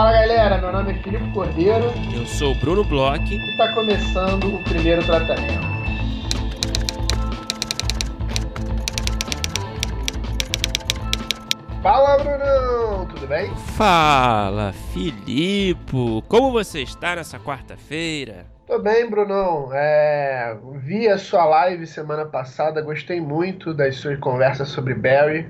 Fala galera, meu nome é Filipe Cordeiro. Eu sou o Bruno Bloch. E está começando o primeiro tratamento. Fala Brunão, tudo bem? Fala Filipe, como você está nessa quarta-feira? Tô bem, Brunão. É, vi a sua live semana passada, gostei muito das suas conversas sobre Barry.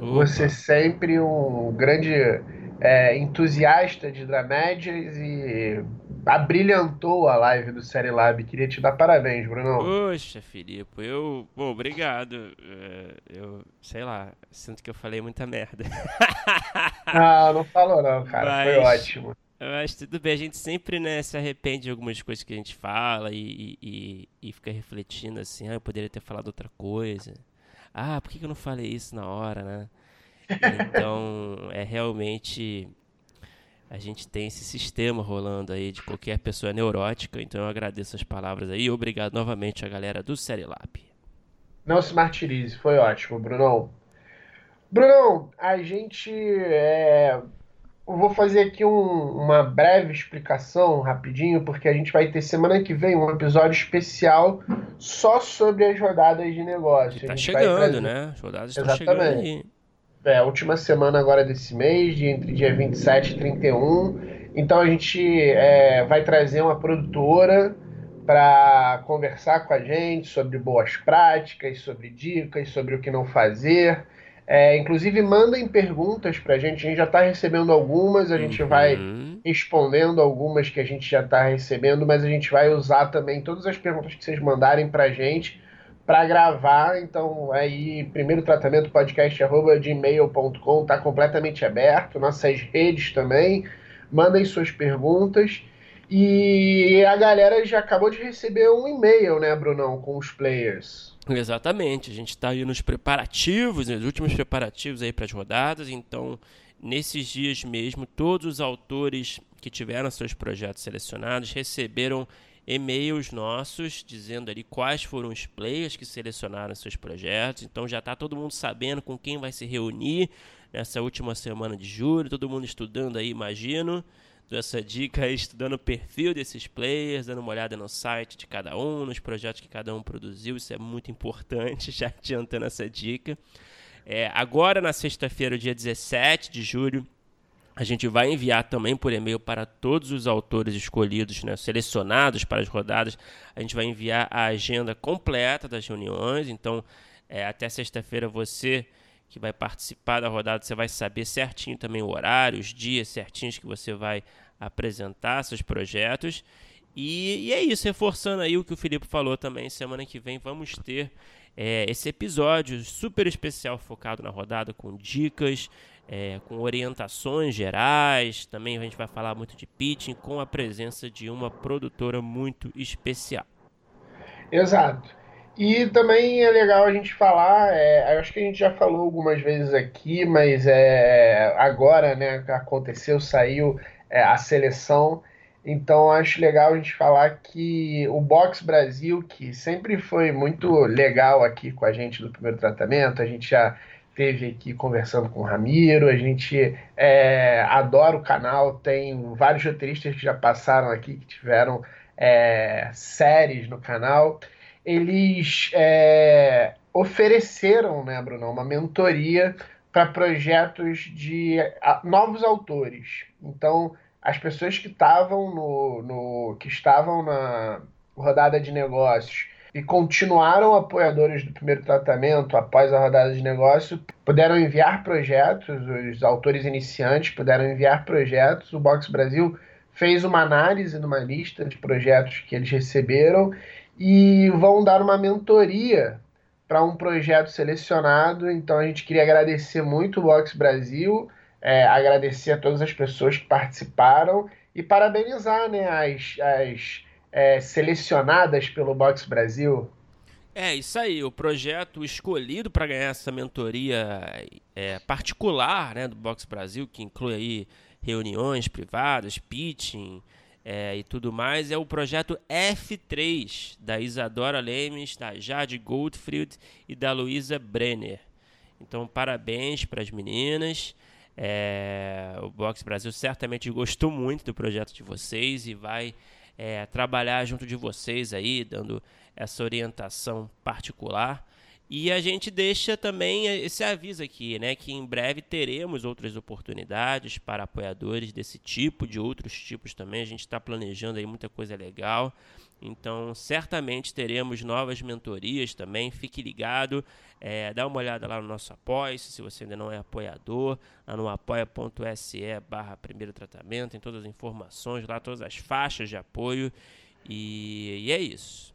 Opa. Você sempre um grande é, entusiasta de dramédias e abrilhantou a live do Série Lab. Queria te dar parabéns, Bruno. Poxa, Filipe, eu. Bom, obrigado. É, eu, sei lá, sinto que eu falei muita merda. Ah, não falou não, cara. Mas... Foi ótimo. Mas tudo bem, a gente sempre né, se arrepende de algumas coisas que a gente fala e, e, e fica refletindo assim, ah, eu poderia ter falado outra coisa. Ah, por que eu não falei isso na hora, né? Então, é realmente a gente tem esse sistema rolando aí de qualquer pessoa neurótica. Então, eu agradeço as palavras aí. Obrigado novamente a galera do Serilab. Não se martirize, foi ótimo, Brunão. Brunão, a gente é... Eu vou fazer aqui um, uma breve explicação rapidinho, porque a gente vai ter semana que vem um episódio especial só sobre as rodadas de negócio. Tá chegando, trazer... né? As rodadas estão chegando aí é, a última semana agora desse mês, de entre dia 27 e 31. Então a gente é, vai trazer uma produtora para conversar com a gente sobre boas práticas, sobre dicas, sobre o que não fazer. É, inclusive, mandem perguntas para a gente. A gente já está recebendo algumas, a gente uhum. vai respondendo algumas que a gente já está recebendo, mas a gente vai usar também todas as perguntas que vocês mandarem para a gente para gravar. Então, aí, primeiro tratamento podcast arroba gmail.com está completamente aberto. Nossas redes também. Mandem suas perguntas. E a galera já acabou de receber um e-mail, né, Brunão, com os players. Exatamente. A gente está aí nos preparativos, nos últimos preparativos aí para as rodadas. Então, nesses dias mesmo, todos os autores que tiveram seus projetos selecionados receberam e-mails nossos dizendo ali quais foram os players que selecionaram seus projetos. Então já está todo mundo sabendo com quem vai se reunir nessa última semana de julho, todo mundo estudando aí, imagino. Essa dica aí, estudando o perfil desses players, dando uma olhada no site de cada um, nos projetos que cada um produziu, isso é muito importante, já adiantando essa dica. É, agora, na sexta-feira, dia 17 de julho, a gente vai enviar também por e-mail para todos os autores escolhidos, né, selecionados para as rodadas. A gente vai enviar a agenda completa das reuniões. Então, é, até sexta-feira, você que vai participar da rodada, você vai saber certinho também o horário, os dias certinhos que você vai apresentar seus projetos. E, e é isso, reforçando aí o que o Felipe falou também. Semana que vem vamos ter é, esse episódio super especial focado na rodada com dicas é, com orientações gerais. Também a gente vai falar muito de pitching com a presença de uma produtora muito especial. Exato. E também é legal a gente falar, é, acho que a gente já falou algumas vezes aqui, mas é, agora né, aconteceu, saiu é, a seleção. Então acho legal a gente falar que o Box Brasil, que sempre foi muito legal aqui com a gente do primeiro tratamento, a gente já teve aqui conversando com o Ramiro. A gente é, adora o canal, tem vários roteiristas que já passaram aqui, que tiveram é, séries no canal. Eles é, ofereceram, né, Bruno, uma mentoria para projetos de a, novos autores. Então, as pessoas que estavam no, no que estavam na rodada de negócios e continuaram apoiadores do primeiro tratamento após a rodada de negócio, puderam enviar projetos, os autores iniciantes puderam enviar projetos. O Box Brasil fez uma análise numa lista de projetos que eles receberam e vão dar uma mentoria para um projeto selecionado. Então a gente queria agradecer muito o Box Brasil, é, agradecer a todas as pessoas que participaram e parabenizar né, as, as é, selecionadas pelo Box Brasil? É, isso aí. O projeto escolhido para ganhar essa mentoria é, particular né, do Box Brasil, que inclui aí reuniões privadas, pitching é, e tudo mais, é o projeto F3, da Isadora Lemes, da Jade Goldfried e da Luísa Brenner. Então, parabéns para as meninas. É, o Box Brasil certamente gostou muito do projeto de vocês e vai é, trabalhar junto de vocês aí, dando essa orientação particular. E a gente deixa também esse aviso aqui, né, que em breve teremos outras oportunidades para apoiadores desse tipo, de outros tipos também. A gente está planejando aí muita coisa legal. Então, certamente teremos novas mentorias também. Fique ligado, é, dá uma olhada lá no nosso apoio, se você ainda não é apoiador, lá no apoia.se barra primeiro tratamento, tem todas as informações lá, todas as faixas de apoio. E, e é isso.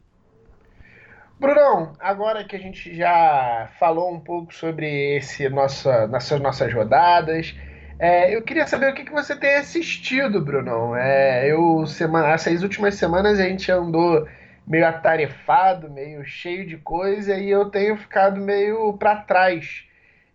Brunão, agora que a gente já falou um pouco sobre esse nossa, nossas nossas rodadas, é, eu queria saber o que, que você tem assistido, Brunão. É, eu semana, essas últimas semanas a gente andou meio atarefado, meio cheio de coisa e eu tenho ficado meio para trás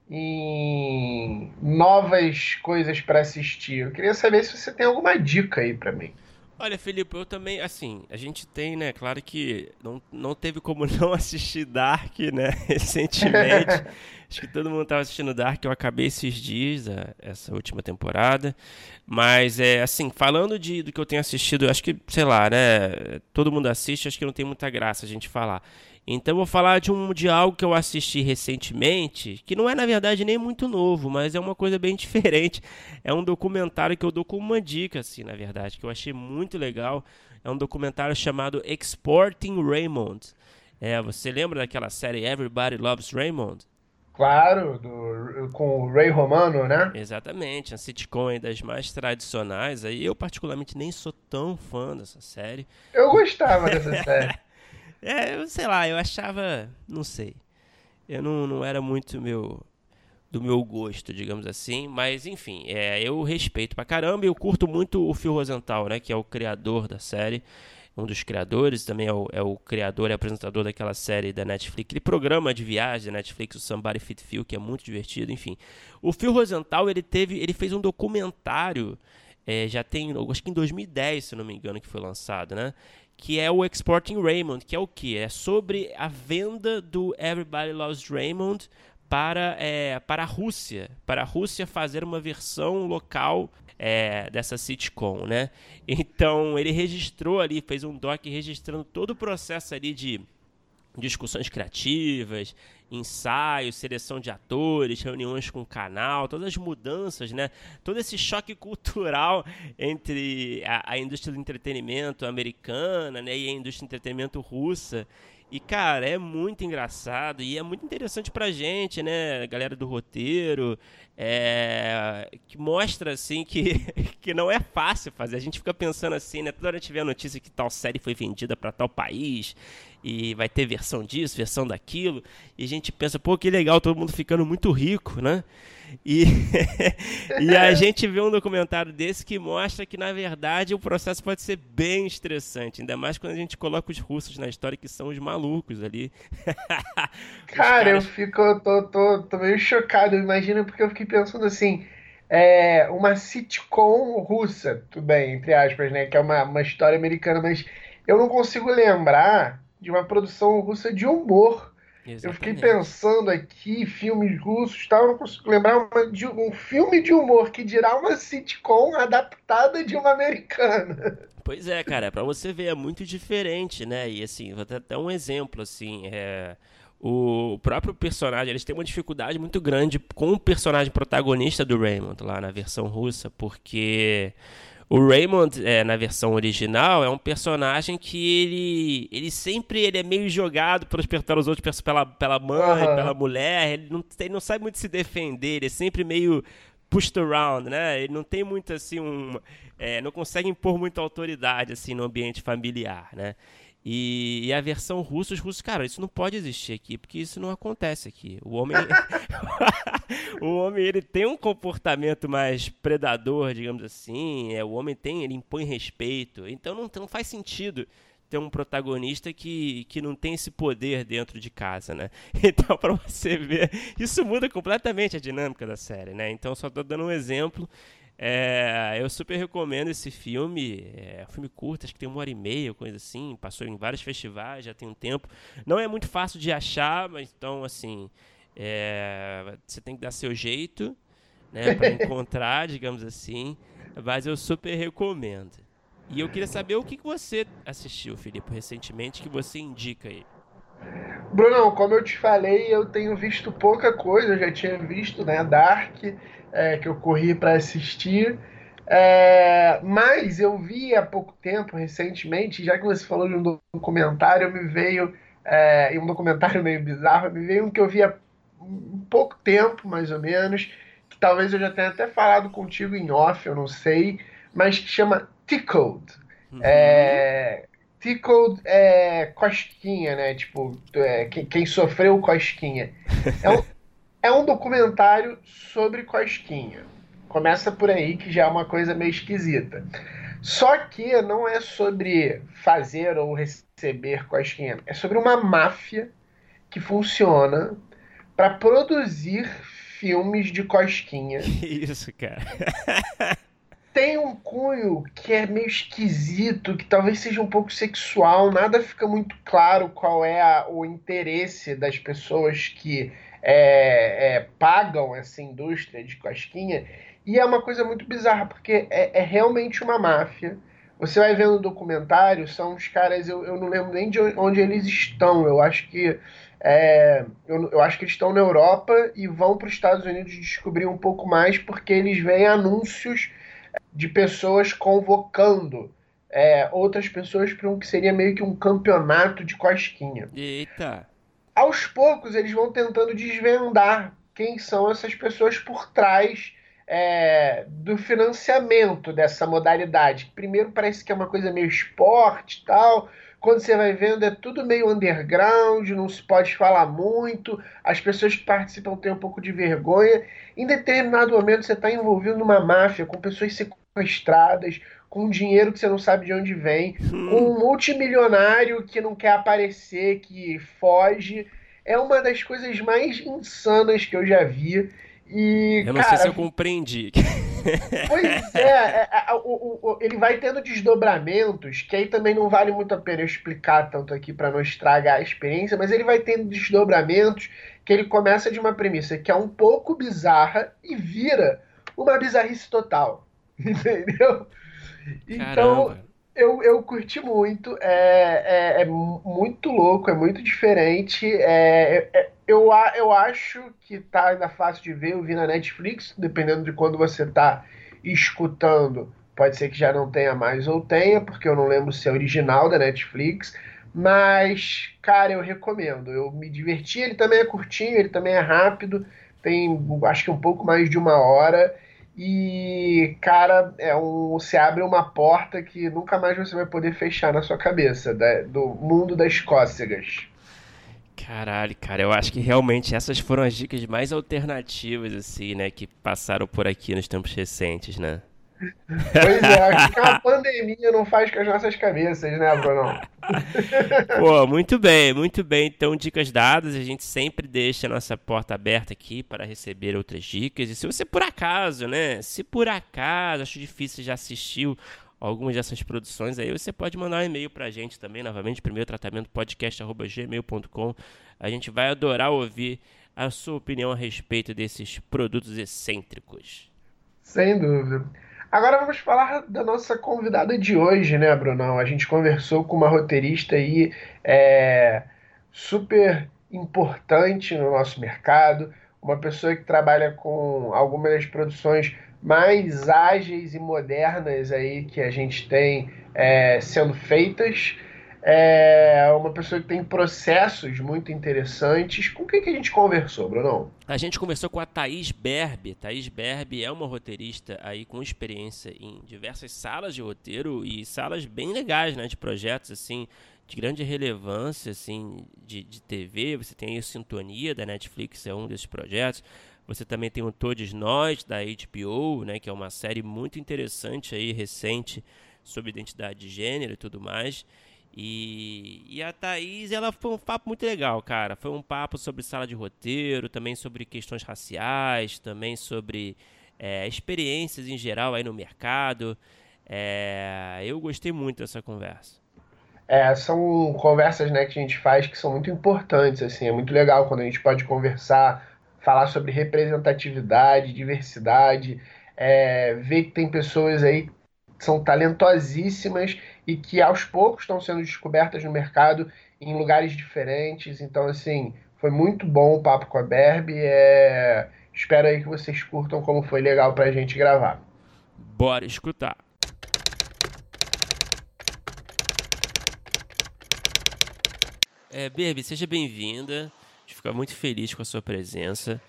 em novas coisas para assistir. Eu queria saber se você tem alguma dica aí para mim. Olha, Felipe, eu também, assim, a gente tem, né, claro que não, não teve como não assistir Dark, né, recentemente. Acho que todo mundo estava assistindo Dark, eu acabei esses dias, essa última temporada. Mas, é assim, falando de, do que eu tenho assistido, acho que, sei lá, né, todo mundo assiste, acho que não tem muita graça a gente falar. Então vou falar de um de algo que eu assisti recentemente, que não é na verdade nem muito novo, mas é uma coisa bem diferente. É um documentário que eu dou como uma dica, assim, na verdade, que eu achei muito legal. É um documentário chamado Exporting Raymond. É, você lembra daquela série Everybody Loves Raymond? Claro, do, com o Ray Romano, né? Exatamente, a sitcom aí das mais tradicionais. Aí eu particularmente nem sou tão fã dessa série. Eu gostava dessa série. É, sei lá, eu achava. Não sei. Eu não, não era muito meu do meu gosto, digamos assim, mas enfim, é, eu respeito pra caramba e eu curto muito o Phil Rosenthal, né, que é o criador da série, um dos criadores, também é o, é o criador e apresentador daquela série da Netflix, aquele programa de viagem da Netflix, o Somebody Fit Phil, que é muito divertido, enfim. O Phil Rosenthal, ele teve, ele fez um documentário, é, já tem, acho que em 2010, se não me engano, que foi lançado, né, que é o Exporting Raymond, que é o que? É sobre a venda do Everybody Loves Raymond para, é, para a Rússia, para a Rússia fazer uma versão local é, dessa sitcom, né? Então ele registrou ali, fez um doc registrando todo o processo ali de discussões criativas, ensaios, seleção de atores, reuniões com o canal, todas as mudanças, né? Todo esse choque cultural entre a, a indústria do entretenimento americana, né, e a indústria do entretenimento russa. E, cara, é muito engraçado e é muito interessante pra gente, né? Galera do roteiro, é, que mostra, assim, que, que não é fácil fazer. A gente fica pensando assim, né? Toda hora a gente vê a notícia que tal série foi vendida para tal país e vai ter versão disso, versão daquilo. E a gente pensa, pô, que legal, todo mundo ficando muito rico, né? E, e a gente vê um documentário desse que mostra que, na verdade, o processo pode ser bem estressante. Ainda mais quando a gente coloca os russos na história, que são os malucos ali. Cara, caras... eu fico, eu tô, tô, tô meio chocado. Imagina, porque eu fiquei pensando assim. É uma sitcom russa, tudo bem, entre aspas, né? Que é uma, uma história americana, mas eu não consigo lembrar de uma produção russa de humor Exatamente. Eu fiquei pensando aqui, filmes russos, tal, não consigo lembrar uma, de um filme de humor que dirá uma sitcom adaptada de uma americana. Pois é, cara, para você ver é muito diferente, né? E assim, vou dar até um exemplo assim, é o próprio personagem, eles têm uma dificuldade muito grande com o personagem protagonista do Raymond lá na versão russa, porque o Raymond, é, na versão original, é um personagem que ele, ele sempre ele é meio jogado pelos, pelos outros, pela, pela mãe, uhum. pela mulher. Ele não, ele não sabe muito se defender, ele é sempre meio pushed around, né? Ele não tem muito assim um, é, não consegue impor muita autoridade assim no ambiente familiar, né? E, e, a versão russa, os russos, cara, isso não pode existir aqui, porque isso não acontece aqui. O homem, o homem ele tem um comportamento mais predador, digamos assim. É, o homem tem, ele impõe respeito. Então não, não faz sentido ter um protagonista que, que não tem esse poder dentro de casa, né? Então, para você ver, isso muda completamente a dinâmica da série, né? Então, só tô dando um exemplo. É, eu super recomendo esse filme. É um filme curto, acho que tem uma hora e meia, coisa assim. Passou em vários festivais, já tem um tempo. Não é muito fácil de achar, mas então, assim, é, você tem que dar seu jeito. né, para encontrar, digamos assim, mas eu super recomendo. E eu queria saber o que você assistiu, Felipe, recentemente, que você indica aí. Brunão, como eu te falei, eu tenho visto pouca coisa. Eu já tinha visto, né, Dark, é, que eu corri para assistir. É, mas eu vi há pouco tempo, recentemente, já que você falou de um documentário, me veio é, um documentário meio bizarro, me veio um que eu vi há um pouco tempo, mais ou menos, que talvez eu já tenha até falado contigo em off, eu não sei, mas que chama Tickled. Uhum. É, tickled é cosquinha, né? Tipo, é, quem, quem, sofreu cosquinha. É um, é um documentário sobre cosquinha. Começa por aí, que já é uma coisa meio esquisita. Só que não é sobre fazer ou receber cosquinha. É sobre uma máfia que funciona para produzir filmes de cosquinha. Isso, cara. tem um cunho que é meio esquisito, que talvez seja um pouco sexual, nada fica muito claro qual é a, o interesse das pessoas que é, é, pagam essa indústria de cosquinha. E é uma coisa muito bizarra, porque é, é realmente uma máfia. Você vai vendo o documentário, são os caras, eu, eu não lembro nem de onde eles estão, eu acho que. É, eu, eu, acho que eles estão na Europa e vão para os Estados Unidos descobrir um pouco mais, porque eles veem anúncios de pessoas convocando é, outras pessoas para um que seria meio que um campeonato de cosquinha. Eita! Aos poucos eles vão tentando desvendar quem são essas pessoas por trás é, do financiamento dessa modalidade. Primeiro parece que é uma coisa meio esporte e tal. Quando você vai vendo, é tudo meio underground, não se pode falar muito, as pessoas que participam têm um pouco de vergonha. Em determinado momento, você está envolvido numa máfia com pessoas sequestradas, com dinheiro que você não sabe de onde vem, hum. com um multimilionário que não quer aparecer, que foge. É uma das coisas mais insanas que eu já vi. E, eu não cara, sei se eu compreendi. Pois é, é, é ele vai tendo desdobramentos, que aí também não vale muito a pena eu explicar tanto aqui para não estragar a experiência, mas ele vai tendo desdobramentos que ele começa de uma premissa que é um pouco bizarra e vira uma bizarrice total. Entendeu? Então, eu, eu curti muito. É, é, é, muito louco, é muito diferente. É, é, eu, eu acho que tá ainda fácil de ver. Eu vi na Netflix, dependendo de quando você tá escutando. Pode ser que já não tenha mais ou tenha, porque eu não lembro se é original da Netflix. Mas, cara, eu recomendo. Eu me diverti. Ele também é curtinho, ele também é rápido. Tem, acho que um pouco mais de uma hora. E, cara, é um, você abre uma porta que nunca mais você vai poder fechar na sua cabeça, da, do mundo das cócegas. Caralho, cara, eu acho que realmente essas foram as dicas mais alternativas, assim, né, que passaram por aqui nos tempos recentes, né? Pois é, acho que a pandemia não faz com as nossas cabeças, né, Bruno? Pô, muito bem, muito bem. Então, dicas dadas, a gente sempre deixa a nossa porta aberta aqui para receber outras dicas. E se você por acaso, né, se por acaso, acho difícil já assistiu algumas dessas produções aí, você pode mandar um e-mail para a gente também, novamente, primeiro tratamento podcast.gmail.com. A gente vai adorar ouvir a sua opinião a respeito desses produtos excêntricos. Sem dúvida. Agora vamos falar da nossa convidada de hoje, né, Brunão? A gente conversou com uma roteirista aí é, super importante no nosso mercado, uma pessoa que trabalha com algumas das produções mais ágeis e modernas aí que a gente tem é, sendo feitas é uma pessoa que tem processos muito interessantes. Com quem que a gente conversou, Bruno? A gente conversou com a Thaís Berbe. Thaís Berbe é uma roteirista aí com experiência em diversas salas de roteiro e salas bem legais, né, de projetos assim de grande relevância assim de, de TV. Você tem aí Sintonia da Netflix, é um desses projetos. Você também tem o Todos Nós da HBO, né, que é uma série muito interessante aí recente sobre identidade de gênero e tudo mais. E, e a Thaís, ela foi um papo muito legal, cara. Foi um papo sobre sala de roteiro, também sobre questões raciais, também sobre é, experiências em geral aí no mercado. É, eu gostei muito dessa conversa. É, são conversas né, que a gente faz que são muito importantes, assim, é muito legal quando a gente pode conversar, falar sobre representatividade, diversidade, é, ver que tem pessoas aí que são talentosíssimas e que aos poucos estão sendo descobertas no mercado em lugares diferentes. Então, assim, foi muito bom o papo com a Berbe. É... Espero aí que vocês curtam como foi legal pra gente gravar. Bora escutar. É, Berbe, seja bem-vinda. A gente fica muito feliz com a sua presença.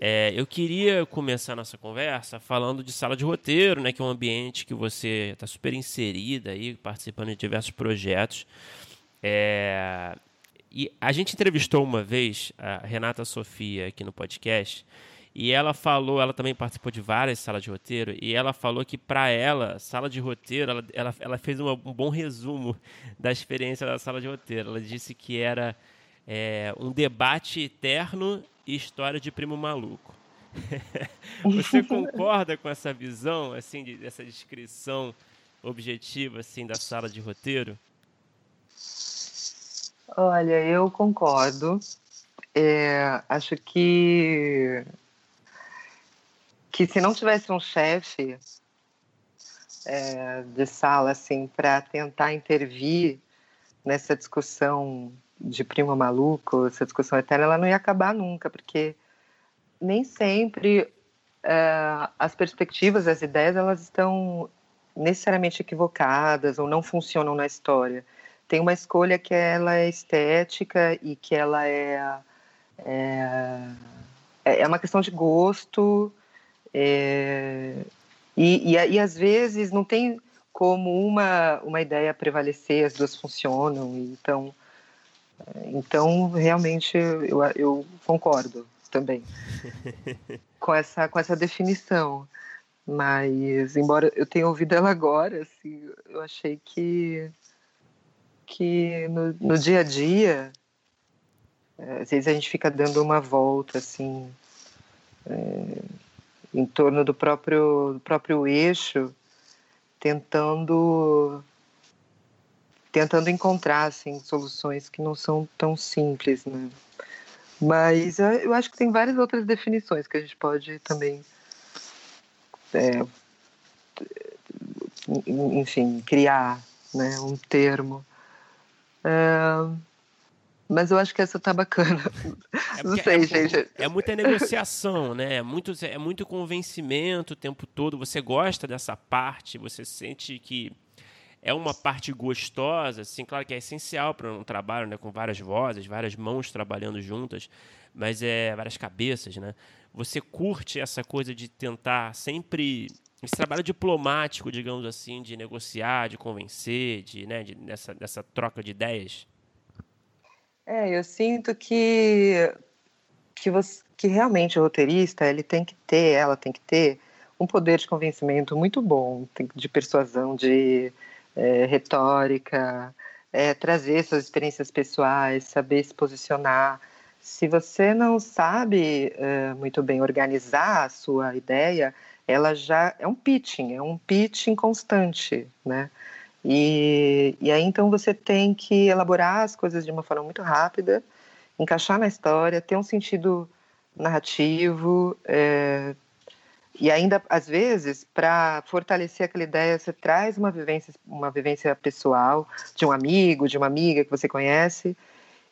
É, eu queria começar nossa conversa falando de sala de roteiro, né, que é um ambiente que você está super inserida aí, participando de diversos projetos. É, e a gente entrevistou uma vez a Renata Sofia aqui no podcast e ela falou, ela também participou de várias salas de roteiro e ela falou que para ela, sala de roteiro, ela, ela, ela fez uma, um bom resumo da experiência da sala de roteiro. Ela disse que era é, um debate eterno e história de primo maluco. Você concorda com essa visão, assim, de, dessa descrição objetiva, assim, da sala de roteiro? Olha, eu concordo. É, acho que que se não tivesse um chefe é, de sala assim para tentar intervir nessa discussão de primo maluco, essa discussão eterna, ela não ia acabar nunca, porque nem sempre é, as perspectivas, as ideias, elas estão necessariamente equivocadas ou não funcionam na história. Tem uma escolha que ela é estética e que ela é é, é uma questão de gosto é, e, e, e às vezes não tem como uma uma ideia prevalecer as duas funcionam então então realmente eu, eu concordo também com essa com essa definição. Mas embora eu tenha ouvido ela agora assim eu achei que que no, no dia a dia, é, às vezes a gente fica dando uma volta assim é, em torno do próprio, do próprio eixo, tentando tentando encontrar assim soluções que não são tão simples, né? Mas eu acho que tem várias outras definições que a gente pode também, é, enfim, criar, né, um termo é, mas eu acho que essa tá bacana. É Não sei, é, gente. É muita negociação, né? É muito, é muito convencimento o tempo todo. Você gosta dessa parte, você sente que é uma parte gostosa, assim, claro que é essencial para um trabalho, né, com várias vozes, várias mãos trabalhando juntas, mas é várias cabeças, né? Você curte essa coisa de tentar sempre esse trabalho diplomático, digamos assim, de negociar, de convencer, de, né, de, nessa, nessa troca de ideias? É, eu sinto que que, você, que realmente o roteirista ele tem que ter, ela tem que ter um poder de convencimento muito bom, de persuasão, de é, retórica, é, trazer suas experiências pessoais, saber se posicionar. Se você não sabe é, muito bem organizar a sua ideia, ela já é um pitching, é um pitching constante, né? E, e aí então você tem que elaborar as coisas de uma forma muito rápida, encaixar na história, ter um sentido narrativo, é, e ainda às vezes para fortalecer aquela ideia você traz uma vivência, uma vivência pessoal de um amigo, de uma amiga que você conhece.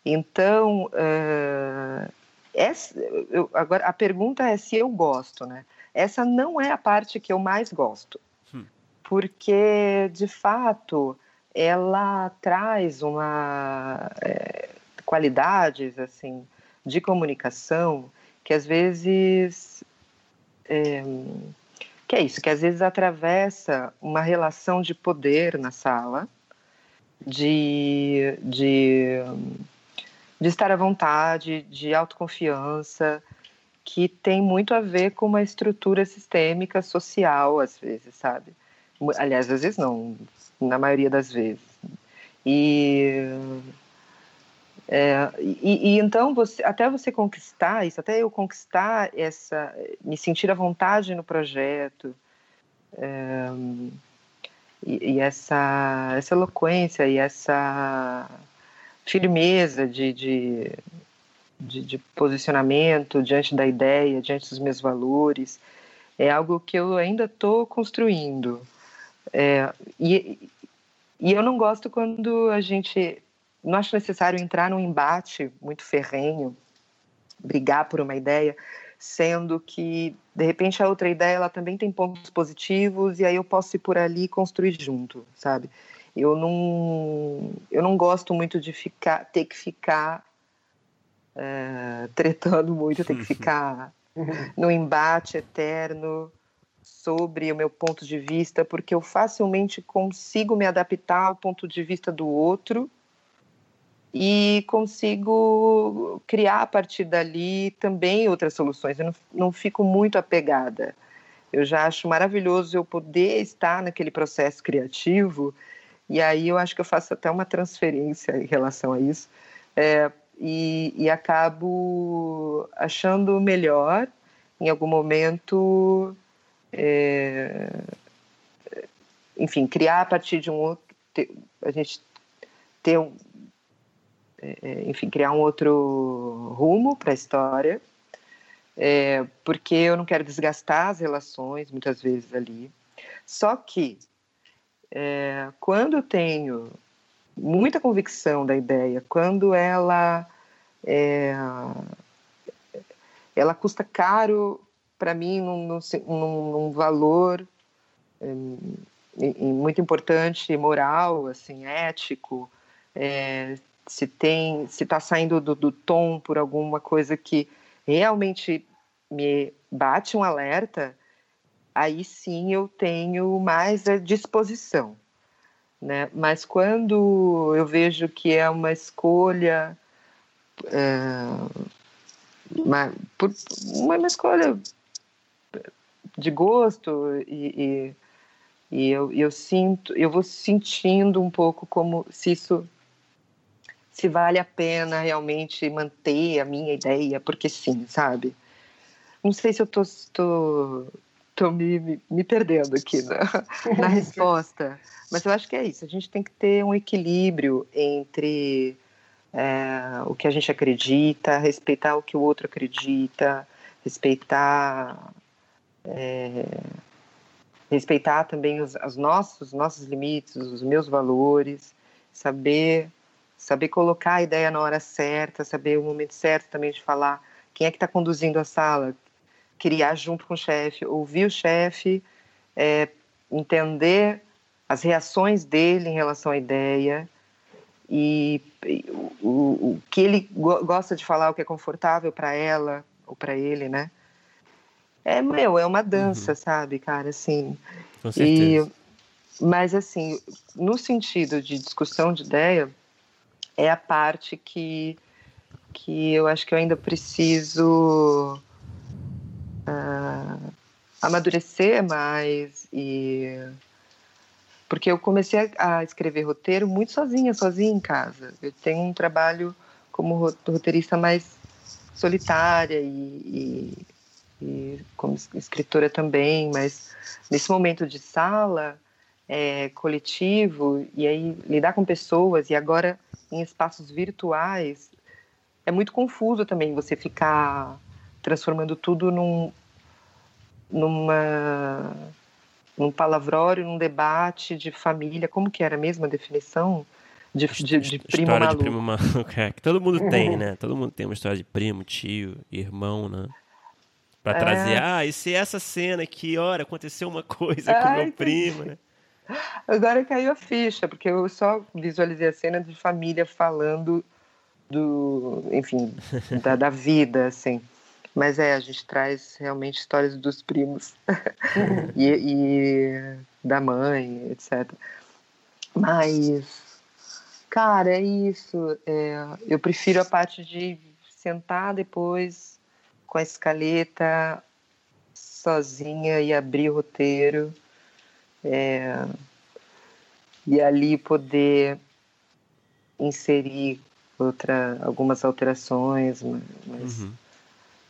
Então, é, essa, eu, agora a pergunta é se eu gosto, né? Essa não é a parte que eu mais gosto, hum. porque de fato ela traz uma é, qualidades assim de comunicação que às vezes é, que é isso, que às vezes atravessa uma relação de poder na sala, de, de, de estar à vontade, de autoconfiança, que tem muito a ver com uma estrutura sistêmica social, às vezes, sabe? Aliás, às vezes não, na maioria das vezes. E, é, e, e, então, você, até você conquistar isso, até eu conquistar essa, me sentir à vontade no projeto, é, e, e, essa, essa eloquência e essa firmeza de, de de, de, posicionamento diante da ideia, diante dos meus valores. É algo que eu ainda estou construindo. É, e, e eu não gosto quando a gente. Não acho necessário entrar num embate muito ferrenho, brigar por uma ideia, sendo que, de repente, a outra ideia ela também tem pontos positivos e aí eu posso ir por ali e construir junto, sabe? Eu não, eu não gosto muito de ficar, ter que ficar é, tretando muito, ter que ficar no embate eterno sobre o meu ponto de vista, porque eu facilmente consigo me adaptar ao ponto de vista do outro e consigo criar a partir dali também outras soluções. Eu não, não fico muito apegada. Eu já acho maravilhoso eu poder estar naquele processo criativo e aí eu acho que eu faço até uma transferência em relação a isso é, e, e acabo achando melhor em algum momento é, enfim, criar a partir de um outro, a gente ter um, enfim, criar um outro rumo para a história, é, porque eu não quero desgastar as relações muitas vezes ali. Só que é, quando eu tenho muita convicção da ideia, quando ela é, ela custa caro para mim, num, num, num valor um, muito importante, moral, assim, ético, é, se tem, se está saindo do, do, tom por alguma coisa que realmente me bate um alerta, aí sim eu tenho mais a disposição, né? Mas quando eu vejo que é uma escolha é, uma, por, uma escolha de gosto e, e, e eu, eu sinto, eu vou sentindo um pouco como se isso se vale a pena realmente manter a minha ideia, porque sim, sabe? Não sei se eu tô, tô, tô me, me, me perdendo aqui na, na resposta, mas eu acho que é isso. A gente tem que ter um equilíbrio entre é, o que a gente acredita, respeitar o que o outro acredita, respeitar é, respeitar também os, os nossos, nossos limites, os meus valores, saber saber colocar a ideia na hora certa, saber o momento certo também de falar quem é que está conduzindo a sala, criar junto com o chefe, ouvir o chefe, é, entender as reações dele em relação à ideia e, e o, o, que ele go gosta de falar, o que é confortável para ela ou para ele, né? É, meu, é uma dança, uhum. sabe, cara, assim. Com certeza. E, mas, assim, no sentido de discussão de ideia, é a parte que, que eu acho que eu ainda preciso uh, amadurecer mais e porque eu comecei a, escrever roteiro muito sozinha, sozinha em casa. Eu tenho um trabalho como roteirista mais solitária e, e e como escritora também, mas nesse momento de sala, é, coletivo, e aí lidar com pessoas, e agora em espaços virtuais, é muito confuso também você ficar transformando tudo num, numa, num palavrório, num debate de família, como que era mesmo a definição? De, de, de primo história maluco. de primo maluco, é, que todo mundo tem, né? Todo mundo tem uma história de primo, tio, irmão, né? Para trazer, é. ah, e se essa cena aqui, olha, aconteceu uma coisa com meu primo, né? Agora caiu a ficha, porque eu só visualizei a cena de família falando do, enfim, da, da vida, assim. Mas é, a gente traz realmente histórias dos primos e, e, da mãe, etc. Mas, cara, é isso. É, eu prefiro a parte de sentar depois com a escaleta sozinha e abrir o roteiro é, e ali poder inserir outra, algumas alterações mais, uhum.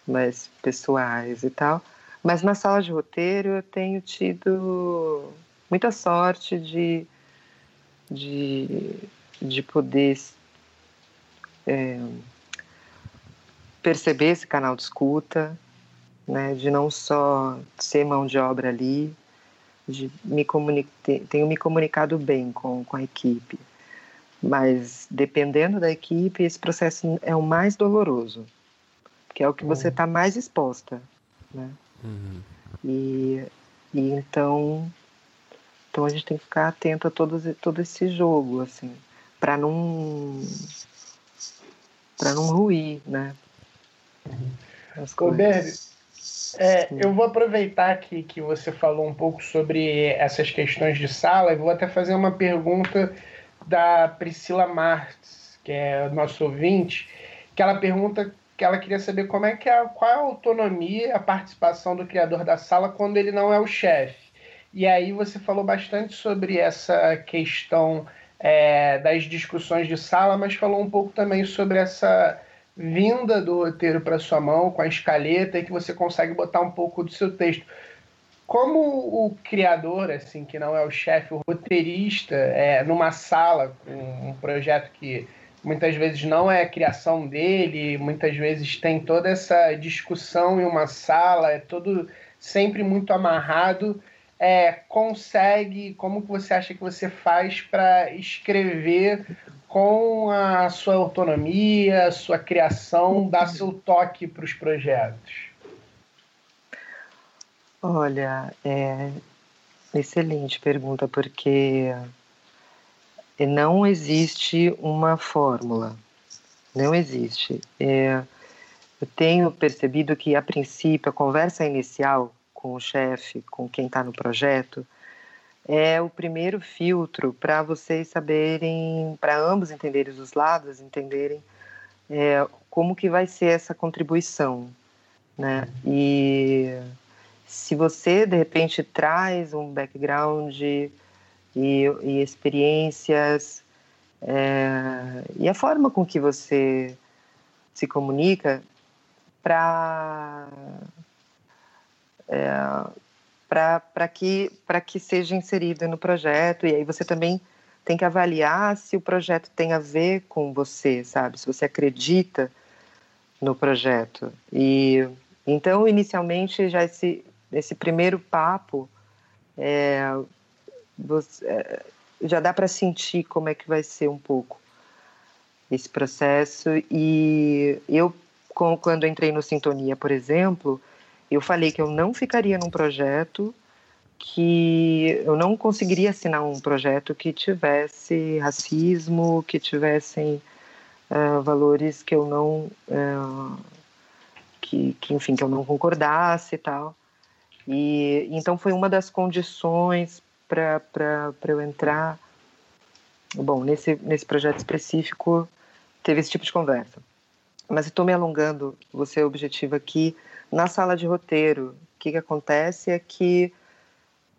mais pessoais e tal. Mas na sala de roteiro eu tenho tido muita sorte de, de, de poder é, perceber esse canal de escuta, né, de não só ser mão de obra ali, de me comunicar, tenho me comunicado bem com, com a equipe, mas dependendo da equipe, esse processo é o mais doloroso, que é o que você está uhum. mais exposta, né? Uhum. E, e então, então a gente tem que ficar atento a todo, todo esse jogo, assim, para não para não ruir, né? Ô, Berbe, é, eu vou aproveitar que, que você falou um pouco sobre essas questões de sala e vou até fazer uma pergunta da Priscila Martins, que é nosso ouvinte, que ela pergunta que ela queria saber como é que é, qual é a autonomia, a participação do criador da sala quando ele não é o chefe. E aí você falou bastante sobre essa questão é, das discussões de sala, mas falou um pouco também sobre essa vinda do roteiro para sua mão com a escaleta e que você consegue botar um pouco do seu texto. Como o criador, assim, que não é o chefe, o roteirista, é, numa sala com um projeto que muitas vezes não é a criação dele, muitas vezes tem toda essa discussão em uma sala, é todo sempre muito amarrado é, consegue, como que você acha que você faz para escrever com a sua autonomia, a sua criação, dar seu toque para os projetos? Olha, é excelente pergunta, porque não existe uma fórmula, não existe. É, eu tenho percebido que, a princípio, a conversa inicial com o chefe, com quem está no projeto, é o primeiro filtro para vocês saberem, para ambos entenderem os lados, entenderem é, como que vai ser essa contribuição, né? E se você de repente traz um background e, e experiências é, e a forma com que você se comunica para é, para que, que seja inserido no projeto. E aí você também tem que avaliar se o projeto tem a ver com você, sabe? Se você acredita no projeto. E então, inicialmente, já esse, esse primeiro papo é, você, é, já dá para sentir como é que vai ser um pouco esse processo. E eu, quando entrei no Sintonia, por exemplo, eu falei que eu não ficaria num projeto que eu não conseguiria assinar um projeto que tivesse racismo, que tivessem uh, valores que eu não uh, que, que, enfim que eu não concordasse e tal. E então foi uma das condições para eu entrar. Bom nesse nesse projeto específico teve esse tipo de conversa. Mas estou me alongando você é objetivo aqui na sala de roteiro, o que, que acontece é que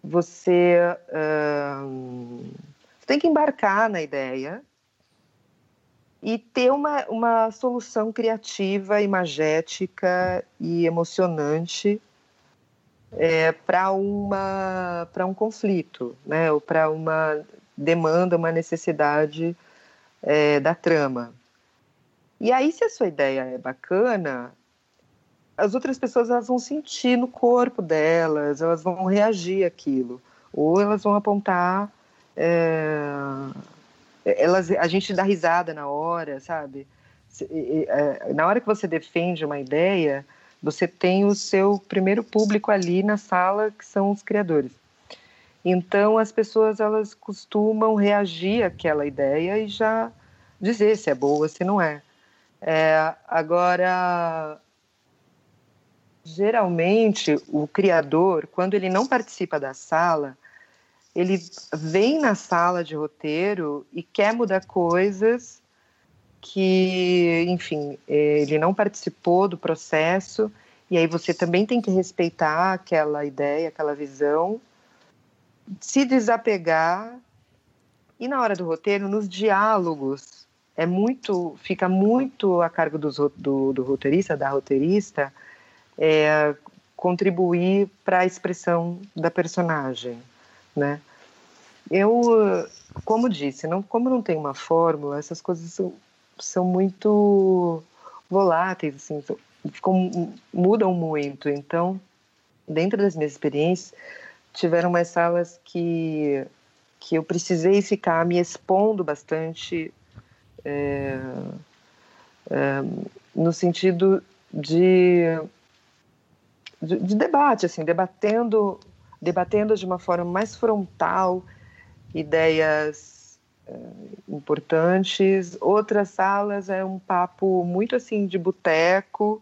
você uh, tem que embarcar na ideia e ter uma, uma solução criativa, imagética e emocionante é, para uma para um conflito, né? Ou para uma demanda, uma necessidade é, da trama. E aí, se a sua ideia é bacana, as outras pessoas elas vão sentir no corpo delas, elas vão reagir àquilo, ou elas vão apontar, é, elas, a gente dá risada na hora, sabe? É, na hora que você defende uma ideia, você tem o seu primeiro público ali na sala, que são os criadores. Então, as pessoas elas costumam reagir àquela ideia e já dizer se é boa, se não é. é agora, Geralmente, o criador, quando ele não participa da sala, ele vem na sala de roteiro e quer mudar coisas que, enfim, ele não participou do processo, e aí você também tem que respeitar aquela ideia, aquela visão, se desapegar. E na hora do roteiro, nos diálogos, é muito, fica muito a cargo do, do, roteirista, da roteirista, é, contribuir para a expressão da personagem, né? Eu, como disse, não, como não tem uma fórmula, essas coisas são, são muito voláteis, assim, ficam, mudam muito. Então, dentro das minhas experiências, tiveram umas salas que, que eu precisei ficar me expondo bastante é, é, no sentido de, de, de, debate, assim, debatendo, debatendo de uma forma mais frontal ideias é, importantes. Outras salas é um papo muito assim de boteco,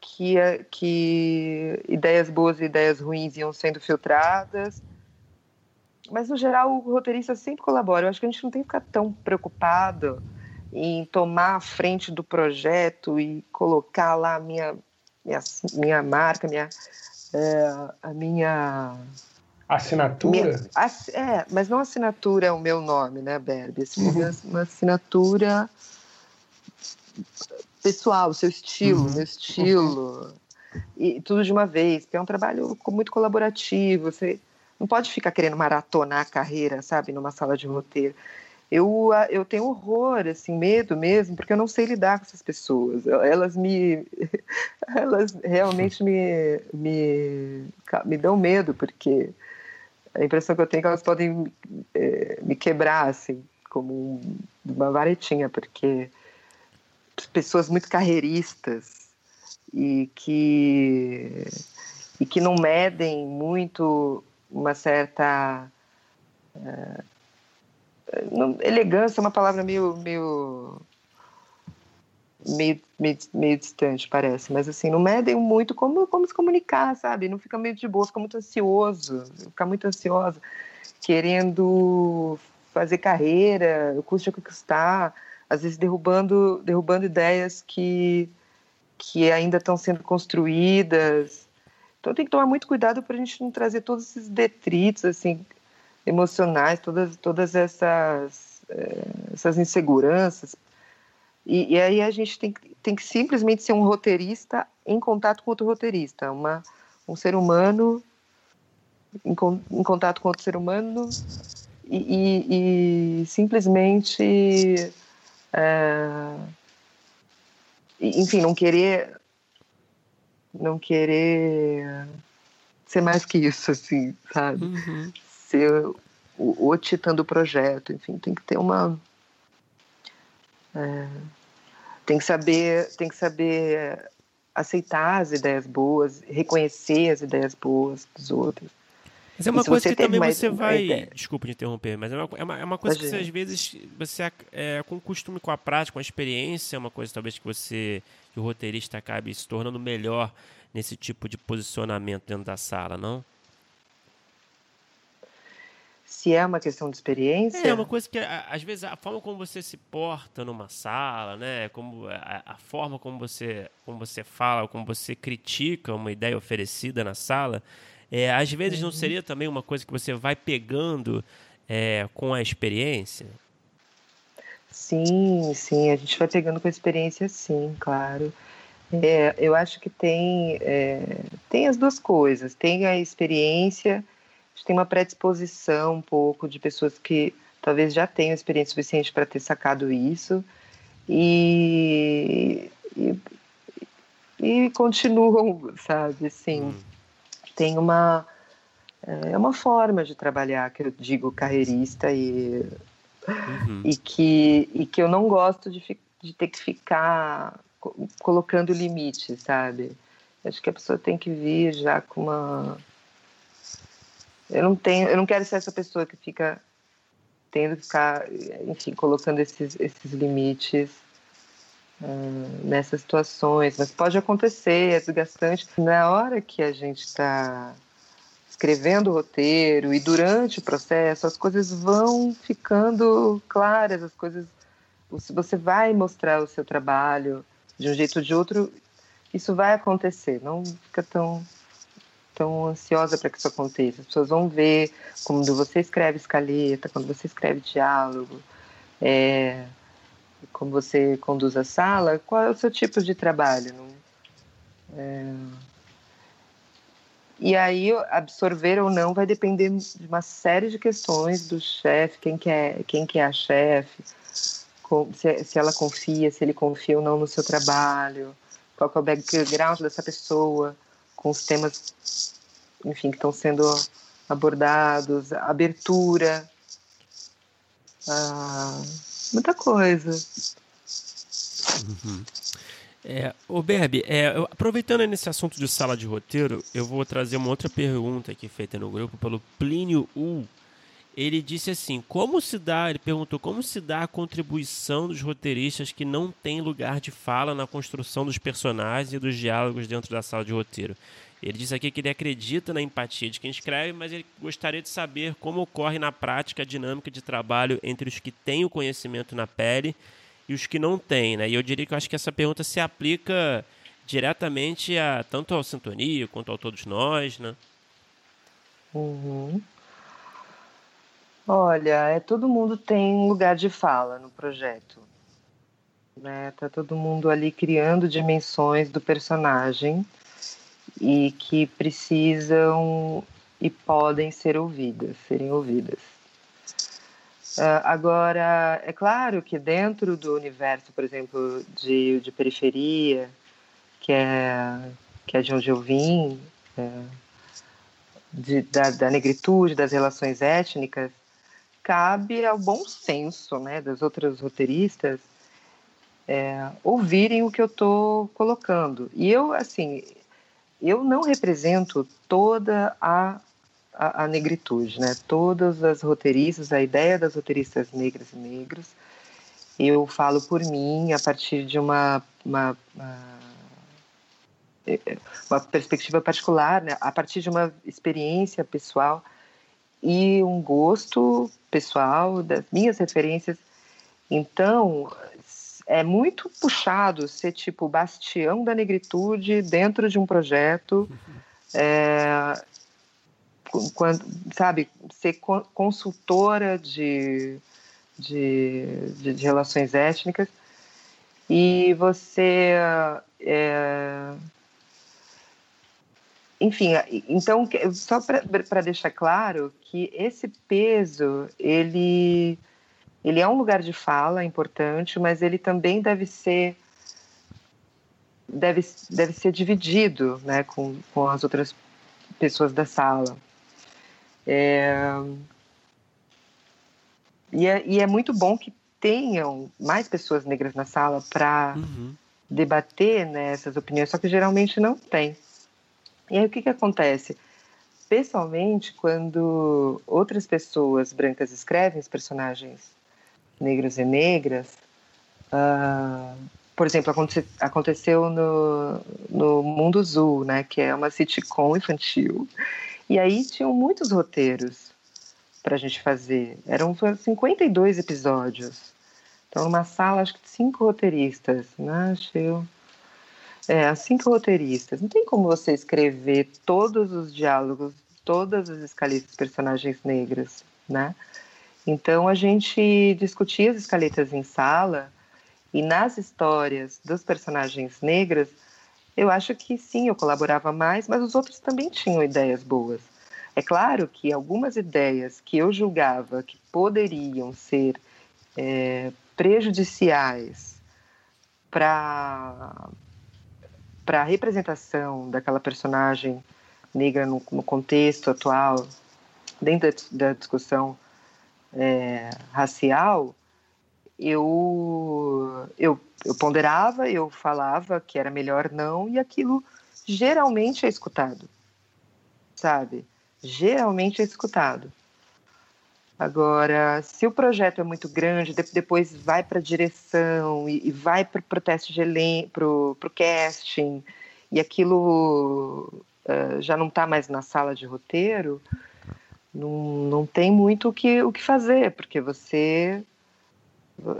que, é, que ideias boas e ideias ruins iam sendo filtradas. Mas, no geral, o roteirista sempre colabora. Eu acho que a gente não tem que ficar tão preocupado em tomar a frente do projeto e colocar lá a minha, minha, minha marca, minha, é, a minha... Assinatura? Minha, ass, é, mas não assinatura é o meu nome, né, Berbe? Assim, uhum. Uma assinatura pessoal, o seu estilo, uhum. meu estilo. E tudo de uma vez, porque é um trabalho muito colaborativo. Você não pode ficar querendo maratonar a carreira, sabe, numa sala de roteiro. Eu, eu tenho horror, assim, medo mesmo, porque eu não sei lidar com essas pessoas. Elas me. Elas realmente me, me, me dão medo, porque a impressão que eu tenho é que elas podem é, me quebrar, assim, como uma varetinha, porque pessoas muito carreiristas e que e que não medem muito uma certa uh, não, elegância é uma palavra meio meio, meio meio, meio distante parece. Mas assim não medem muito como como se comunicar sabe? Não fica meio de boa fica muito ansioso fica muito ansiosa querendo fazer carreira o que custar às vezes derrubando, derrubando ideias que, que ainda estão sendo construídas. Então tem que tomar muito cuidado para a gente não trazer todos esses detritos assim emocionais, todas, todas essas, é, essas inseguranças. E, e, aí a gente tem, tem que simplesmente ser um roteirista em contato com outro roteirista, uma, um ser humano em, em contato com outro ser humano e, e, e simplesmente é, enfim, não querer não querer ser mais que isso, assim, sabe? Uhum. Ser o, o titã do projeto, enfim, tem que ter uma é, tem que saber tem que saber aceitar as ideias boas, reconhecer as ideias boas dos outros mas é uma coisa que também você vai. Desculpa de interromper, mas é uma, é uma, é uma coisa Pode que você, às vezes você é, com o costume, com a prática, com a experiência, é uma coisa talvez que você, que o roteirista acabe se tornando melhor nesse tipo de posicionamento dentro da sala, não? Se é uma questão de experiência? É uma coisa que, às vezes, a forma como você se porta numa sala, né? Como a, a forma como você, como você fala, como você critica uma ideia oferecida na sala é, às vezes não uhum. seria também uma coisa que você vai pegando é, com a experiência? Sim, sim, a gente vai pegando com a experiência, sim, claro. É, eu acho que tem, é, tem as duas coisas. Tem a experiência, a gente tem uma predisposição um pouco de pessoas que talvez já tenham experiência suficiente para ter sacado isso e, e, e continuam, sabe, assim, hum tem uma é uma forma de trabalhar que eu digo carreirista e uhum. e que e que eu não gosto de, de ter que ficar colocando limites, sabe? Acho que a pessoa tem que vir já com uma eu não tenho, eu não quero ser essa pessoa que fica tendo que ficar, enfim, colocando esses, esses limites uh, nessas situações, mas pode acontecer, é desgastante. Na hora que a gente está escrevendo o roteiro e durante o processo, as coisas vão ficando claras, as coisas. Você vai mostrar o seu trabalho de um jeito ou de outro, isso vai acontecer. Não fica tão tão ansiosa para que isso aconteça. As pessoas vão ver quando você escreve escaleta, quando você escreve diálogo, é, como você conduz a sala, qual é o seu tipo de trabalho? É... E aí, absorver ou não vai depender de uma série de questões do chefe, quem que é, quem que é a chefe, se, se ela confia, se ele confia ou não no seu trabalho, qual é o background dessa pessoa, com os temas, enfim, que estão sendo abordados, abertura, ah, muita coisa. Uhum. É, Berbe, é, aproveitando nesse assunto de sala de roteiro, eu vou trazer uma outra pergunta aqui feita no grupo pelo Plínio U. Ele disse assim: como se dá, ele perguntou, como se dá a contribuição dos roteiristas que não têm lugar de fala na construção dos personagens e dos diálogos dentro da sala de roteiro? Ele disse aqui que ele acredita na empatia de quem escreve, mas ele gostaria de saber como ocorre na prática a dinâmica de trabalho entre os que têm o conhecimento na pele e os que não têm, né? E eu diria que eu acho que essa pergunta se aplica diretamente a tanto ao Sintonia quanto a todos nós, né? Uhum. Olha, é todo mundo tem lugar de fala no projeto, né? Tá todo mundo ali criando dimensões do personagem e que precisam e podem ser ouvidas, serem ouvidas. Uh, agora, é claro que dentro do universo, por exemplo, de, de periferia, que é, que é de onde eu vim, é, de, da, da negritude, das relações étnicas, cabe ao bom senso né, das outras roteiristas é, ouvirem o que eu estou colocando. E eu, assim, eu não represento toda a, a, a, negritude, né? Todas as roteiristas, a ideia das roteiristas negras e negros, eu falo por mim a partir de uma, uma, uma, uma perspectiva particular, né? a partir de uma experiência pessoal e um gosto pessoal das minhas referências. Então, é muito puxado ser tipo bastião da negritude dentro de um projeto, é, quando, sabe, ser consultora de, de, de, de relações étnicas e você é, enfim, então só para deixar claro que esse peso ele ele é um lugar de fala importante, mas ele também deve ser deve, deve ser dividido né, com, com as outras pessoas da sala. É, e, é, e é muito bom que tenham mais pessoas negras na sala para uhum. debater né, essas opiniões, só que geralmente não tem. E aí o que, que acontece? Pessoalmente, quando outras pessoas brancas escrevem os personagens negros e negras. Uh, por exemplo, aconte aconteceu no, no Mundo Azul, né, que é uma sitcom infantil. E aí tinham muitos roteiros para a gente fazer. Eram 52 episódios. Então, numa sala, acho que cinco roteiristas, né? Acho É, cinco roteiristas. Não tem como você escrever todos os diálogos, todas as escalitas dos personagens negras, né? Então a gente discutia as escaletas em sala e nas histórias dos personagens negros, eu acho que sim, eu colaborava mais, mas os outros também tinham ideias boas. É claro que algumas ideias que eu julgava que poderiam ser é, prejudiciais para para a representação daquela personagem negra no, no contexto atual, dentro da, da discussão é, racial, eu, eu, eu ponderava, eu falava que era melhor não, e aquilo geralmente é escutado, sabe? Geralmente é escutado. Agora, se o projeto é muito grande, depois vai para a direção e, vai para o teste de elenco, para o casting, e aquilo uh, já não está mais na sala de roteiro, não, não tem muito o que, o que fazer, porque você,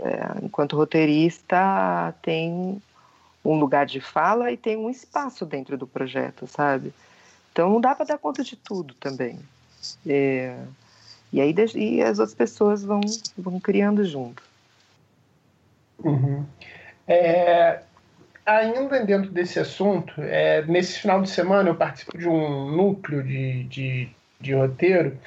é, enquanto roteirista, tem um lugar de fala e tem um espaço dentro do projeto, sabe? Então não dá para dar conta de tudo também. É, e aí e as outras pessoas vão, vão criando junto. Uhum. É, ainda dentro desse assunto, é, nesse final de semana eu participo de um núcleo de, de de roteiro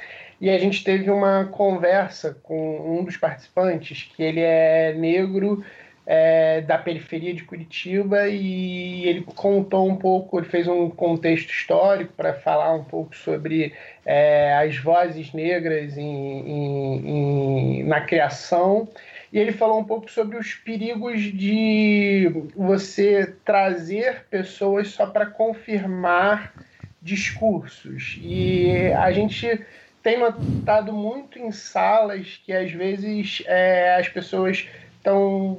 e a gente teve uma conversa com um dos participantes, que ele é negro é, da periferia de Curitiba e ele contou um pouco, ele fez um contexto histórico para falar um pouco sobre é, as vozes negras em, em, em, na criação. E ele falou um pouco sobre os perigos de você trazer pessoas só para confirmar discursos. E a gente tem notado muito em salas que às vezes é, as pessoas estão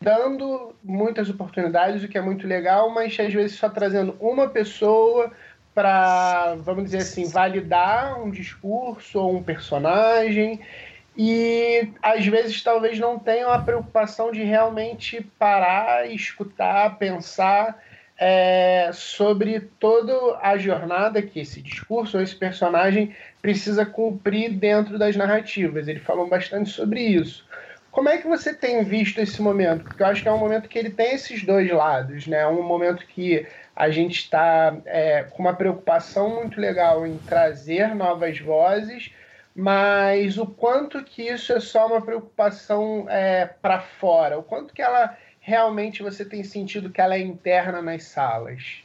dando muitas oportunidades, o que é muito legal, mas às vezes só trazendo uma pessoa para, vamos dizer assim, validar um discurso ou um personagem. E às vezes talvez não tenham a preocupação de realmente parar, escutar, pensar é, sobre toda a jornada que esse discurso ou esse personagem precisa cumprir dentro das narrativas. Ele falou bastante sobre isso. Como é que você tem visto esse momento? Porque eu acho que é um momento que ele tem esses dois lados, né? Um momento que a gente está é, com uma preocupação muito legal em trazer novas vozes, mas o quanto que isso é só uma preocupação é, para fora? O quanto que ela realmente você tem sentido que ela é interna nas salas?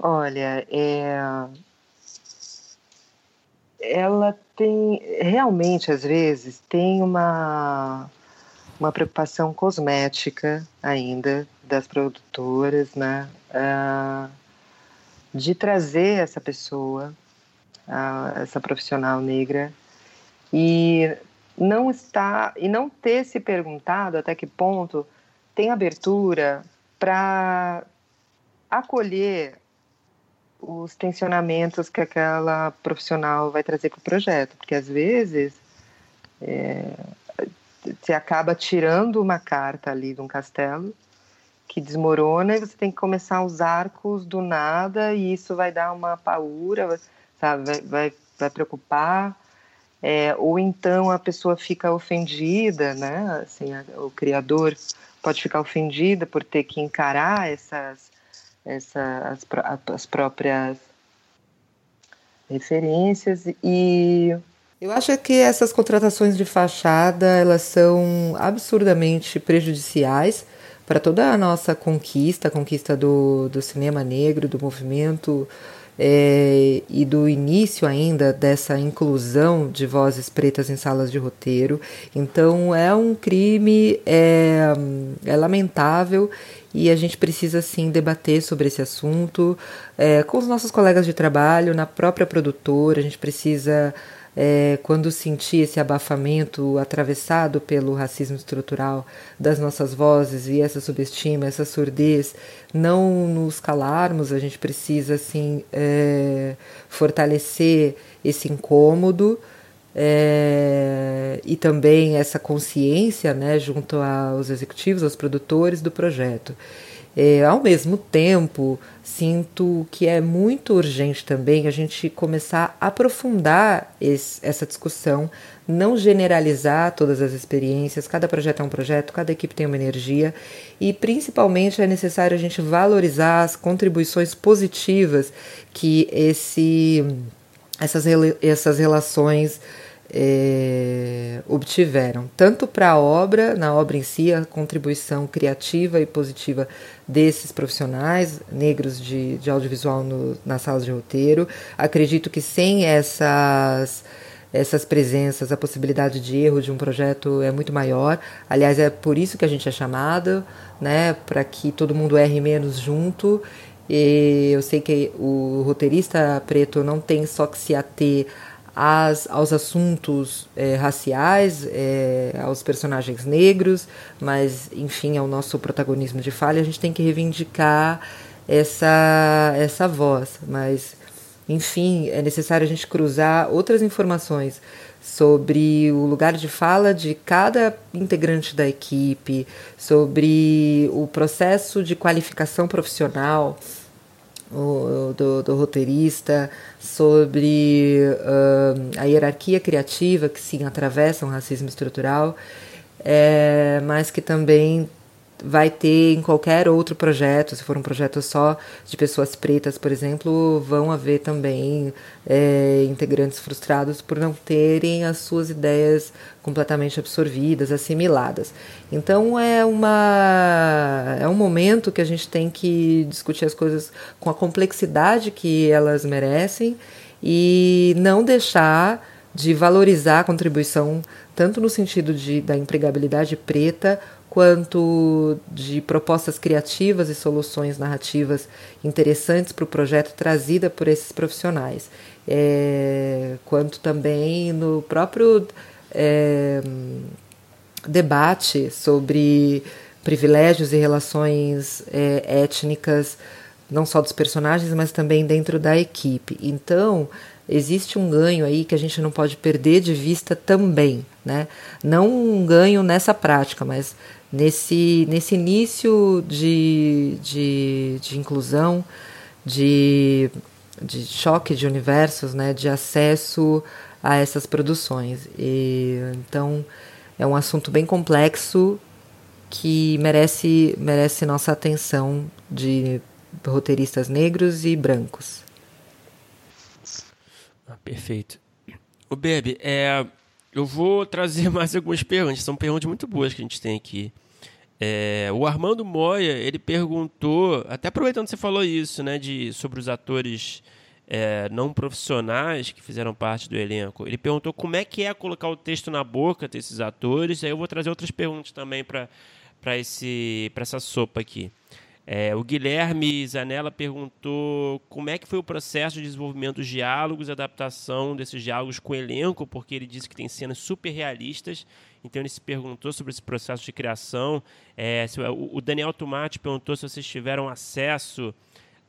Olha, é... ela tem realmente às vezes tem uma uma preocupação cosmética ainda das produtoras, né, uh, de trazer essa pessoa, uh, essa profissional negra e não está e não ter se perguntado até que ponto tem abertura para acolher os tensionamentos que aquela profissional vai trazer para o projeto, porque às vezes é, você acaba tirando uma carta ali de um castelo que desmorona e você tem que começar os arcos do nada e isso vai dar uma paura, sabe, vai, vai, vai preocupar, é, ou então a pessoa fica ofendida, né, assim, a, o criador pode ficar ofendida por ter que encarar essas essa, as, as próprias referências e eu acho que essas contratações de fachada elas são absurdamente prejudiciais para toda a nossa conquista, a conquista do, do cinema negro, do movimento é, e do início ainda dessa inclusão de vozes pretas em salas de roteiro. Então é um crime, é, é lamentável e a gente precisa sim debater sobre esse assunto é, com os nossos colegas de trabalho, na própria produtora. A gente precisa, é, quando sentir esse abafamento atravessado pelo racismo estrutural das nossas vozes e essa subestima, essa surdez, não nos calarmos. A gente precisa assim é, fortalecer esse incômodo é, e também essa consciência né, junto aos executivos, aos produtores do projeto. É, ao mesmo tempo, sinto que é muito urgente também a gente começar a aprofundar esse, essa discussão, não generalizar todas as experiências, cada projeto é um projeto, cada equipe tem uma energia e principalmente é necessário a gente valorizar as contribuições positivas que esse, essas, essas relações é, obtiveram, tanto para a obra, na obra em si, a contribuição criativa e positiva desses profissionais negros de, de audiovisual no, nas salas de roteiro. Acredito que sem essas, essas presenças, a possibilidade de erro de um projeto é muito maior. Aliás, é por isso que a gente é chamado, né, para que todo mundo erre menos junto. E eu sei que o roteirista preto não tem só que se ater às, aos assuntos é, raciais, é, aos personagens negros, mas enfim, ao nosso protagonismo de falha, a gente tem que reivindicar essa, essa voz. Mas, enfim, é necessário a gente cruzar outras informações sobre o lugar de fala de cada integrante da equipe, sobre o processo de qualificação profissional o, do, do, roteirista, sobre uh, a hierarquia criativa que sim atravessa um racismo estrutural, é, mas que também vai ter em qualquer outro projeto, se for um projeto só de pessoas pretas, por exemplo, vão haver também é, integrantes frustrados por não terem as suas ideias completamente absorvidas, assimiladas. Então é uma é um momento que a gente tem que discutir as coisas com a complexidade que elas merecem e não deixar de valorizar a contribuição tanto no sentido de, da empregabilidade preta quanto de propostas criativas e soluções narrativas interessantes para o projeto trazida por esses profissionais, é, quanto também no próprio é, debate sobre privilégios e relações é, étnicas, não só dos personagens, mas também dentro da equipe. Então, existe um ganho aí que a gente não pode perder de vista também, né? Não um ganho nessa prática, mas nesse, nesse início de, de, de inclusão, de, de choque de universos, né? De acesso a essas produções. E, então, é um assunto bem complexo que merece, merece nossa atenção de roteiristas negros e brancos. Ah, perfeito. O Bebe, é, eu vou trazer mais algumas perguntas. São perguntas muito boas que a gente tem aqui. É, o Armando Moya, ele perguntou, até aproveitando que você falou isso, né, de, sobre os atores é, não profissionais que fizeram parte do elenco. Ele perguntou como é que é colocar o texto na boca desses atores. Aí eu vou trazer outras perguntas também para essa sopa aqui. É, o Guilherme Zanella perguntou como é que foi o processo de desenvolvimento dos diálogos adaptação desses diálogos com o elenco, porque ele disse que tem cenas super realistas. Então ele se perguntou sobre esse processo de criação. É, o, Daniel Tomate perguntou se vocês tiveram acesso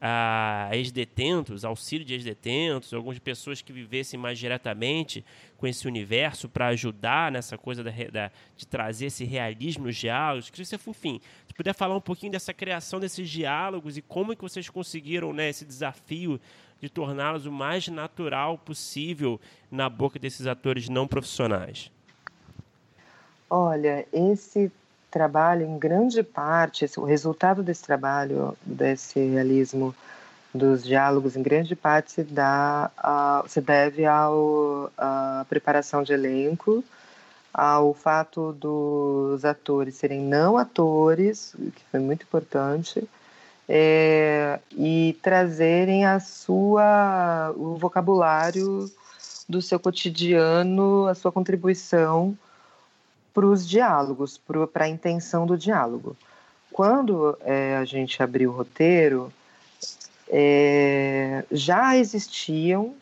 a ex-detentos, auxílio de ex-detentos, algumas pessoas que vivessem mais diretamente com esse universo para ajudar nessa coisa da, da, de trazer esse realismo nos diálogos. Que você, enfim, se puder falar um pouquinho dessa criação desses diálogos e como que vocês conseguiram né, esse desafio de torná-los o mais natural possível na boca desses atores não profissionais. Olha, esse trabalho, em grande parte, o resultado desse trabalho, desse realismo dos diálogos, em grande parte se, dá a, se deve à preparação de elenco, ao fato dos atores serem não atores, que foi muito importante, é, e trazerem a sua o vocabulário do seu cotidiano, a sua contribuição para os diálogos, para a intenção do diálogo. Quando é, a gente abriu o roteiro, é, já existiam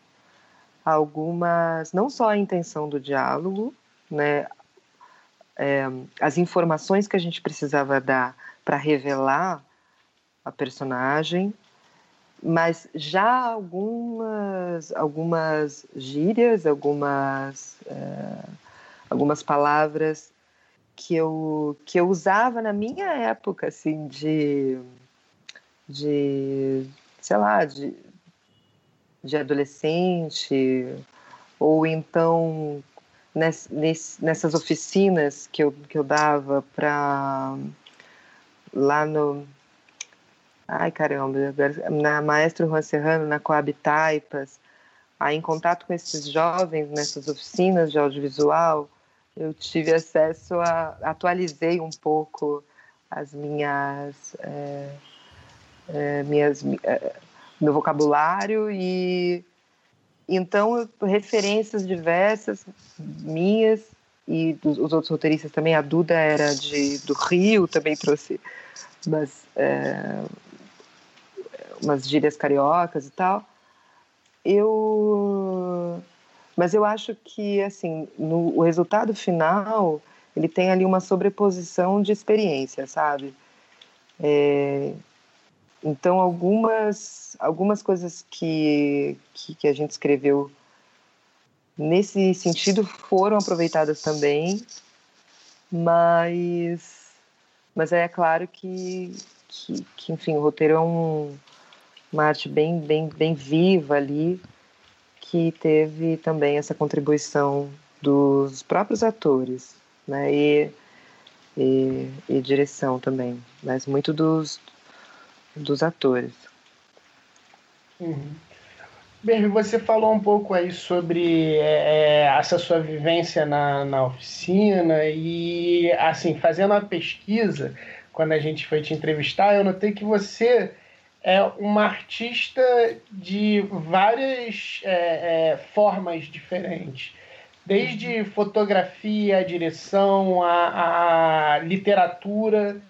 algumas, não só a intenção do diálogo, né, é, as informações que a gente precisava dar para revelar a personagem, mas já algumas, algumas gírias, algumas é, algumas palavras que eu, que eu usava na minha época, assim, de, de sei lá, de, de adolescente, ou então ness, nessas oficinas que eu, que eu dava para lá no. Ai caramba, na Maestro Juan Serrano, na Coab Taipas, aí em contato com esses jovens nessas oficinas de audiovisual, eu tive acesso a atualizei um pouco as minhas é, é, minhas é, meu vocabulário e então referências diversas minhas e dos os outros roteiristas também. A Duda era de do Rio também trouxe umas é, umas gírias cariocas e tal. Eu mas eu acho que, assim, no, o resultado final, ele tem ali uma sobreposição de experiência, sabe? É, então, algumas, algumas coisas que, que, que, a gente escreveu nesse sentido foram aproveitadas também, mas, mas é claro que, que, que enfim, o roteiro é um, uma arte bem, bem, bem viva ali, que teve também essa contribuição dos próprios atores, né? E e, e direção também, mas muito dos, dos atores. Uhum. você falou um pouco aí sobre é, é, essa sua vivência na, na oficina e, assim, fazendo a pesquisa, quando a gente foi te entrevistar, eu notei que você é uma artista de várias é, é, formas diferentes. Desde fotografia, direção, a, a literatura.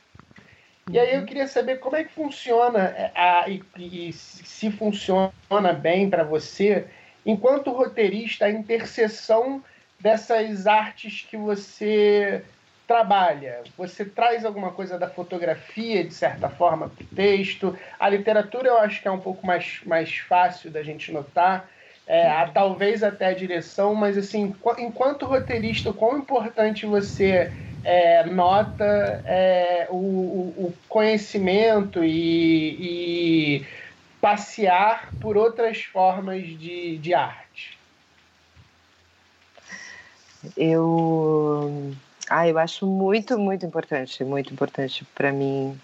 E aí eu queria saber como é que funciona é, a, e, e se funciona bem para você, enquanto roteirista, a interseção dessas artes que você trabalha? Você traz alguma coisa da fotografia, de certa forma, para o texto? A literatura eu acho que é um pouco mais, mais fácil da gente notar, é, a, talvez até a direção, mas assim, enquanto roteirista, quão importante você é, nota é, o, o, conhecimento e, e, passear por outras formas de, de arte? Eu ah, eu acho muito, muito importante, muito importante para mim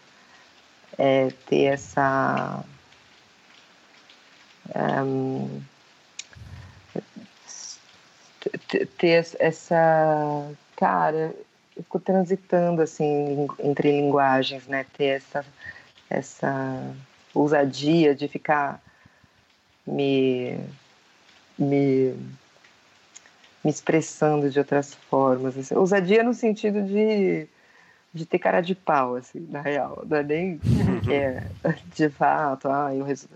é, ter essa. Um, ter essa. Cara, eu fico transitando assim entre linguagens, né? Ter essa, essa ousadia de ficar me, me me expressando de outras formas. Assim. Ousadia no sentido de, de ter cara de pau, assim, na real. Não é nem é de fato, ah, o, resu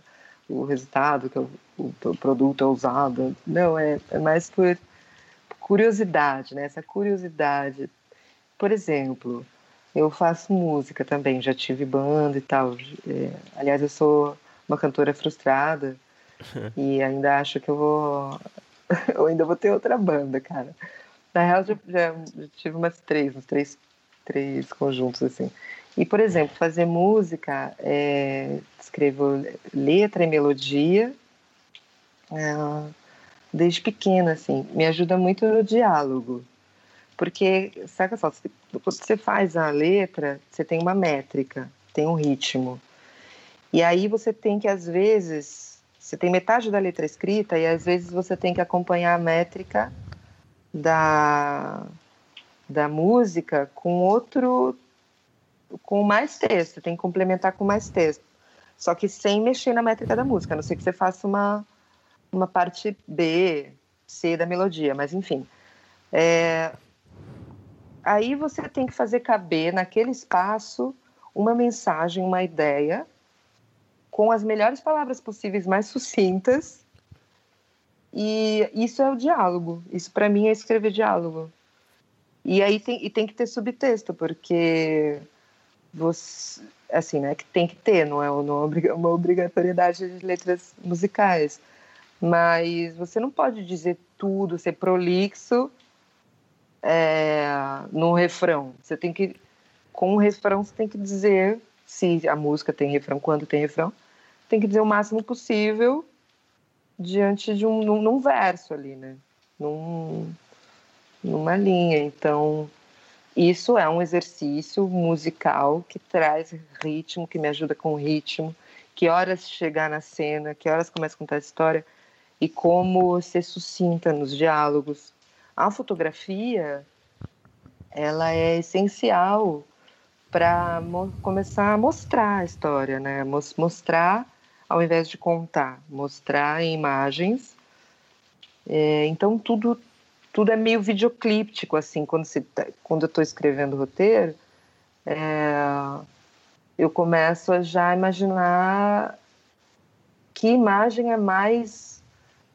o resultado, que é o, o, produto é usado. Não, é, é mais por curiosidade, né? Essa curiosidade. Por exemplo, eu faço música também, já tive banda e tal. É, aliás, eu sou uma cantora frustrada e ainda acho que eu vou eu ainda vou ter outra banda, cara. Na real, já, já, já tive umas três, uns três, três conjuntos, assim. E, por exemplo, fazer música, é, escrevo letra e melodia é, desde pequena, assim. Me ajuda muito no diálogo. Porque, sabe só, quando você faz a letra, você tem uma métrica, tem um ritmo. E aí você tem que, às vezes, você tem metade da letra escrita e às vezes você tem que acompanhar a métrica da, da música com outro com mais texto, tem que complementar com mais texto. Só que sem mexer na métrica da música, a não ser que você faça uma, uma parte B, C da melodia, mas enfim. É, aí você tem que fazer caber naquele espaço uma mensagem, uma ideia, com as melhores palavras possíveis, mais sucintas. E isso é o diálogo. Isso para mim é escrever diálogo. E aí tem, e tem que ter subtexto, porque você, assim, né, que tem que ter, não é, é uma obrigatoriedade de letras musicais. Mas você não pode dizer tudo, ser prolixo é, no refrão. Você tem que, com o refrão, você tem que dizer se a música tem refrão, quando tem refrão, tem que dizer o máximo possível diante de um num, num verso ali, né? Num, numa linha. Então, isso é um exercício musical que traz ritmo, que me ajuda com ritmo, que horas chegar na cena, que horas começa a contar a história e como ser sucinta nos diálogos. A fotografia, ela é essencial para começar a mostrar a história, né? Mostrar ao invés de contar, mostrar em imagens. É, então tudo tudo é meio videoclíptico assim quando se tá, quando eu estou escrevendo roteiro, é, eu começo a já imaginar que imagem é mais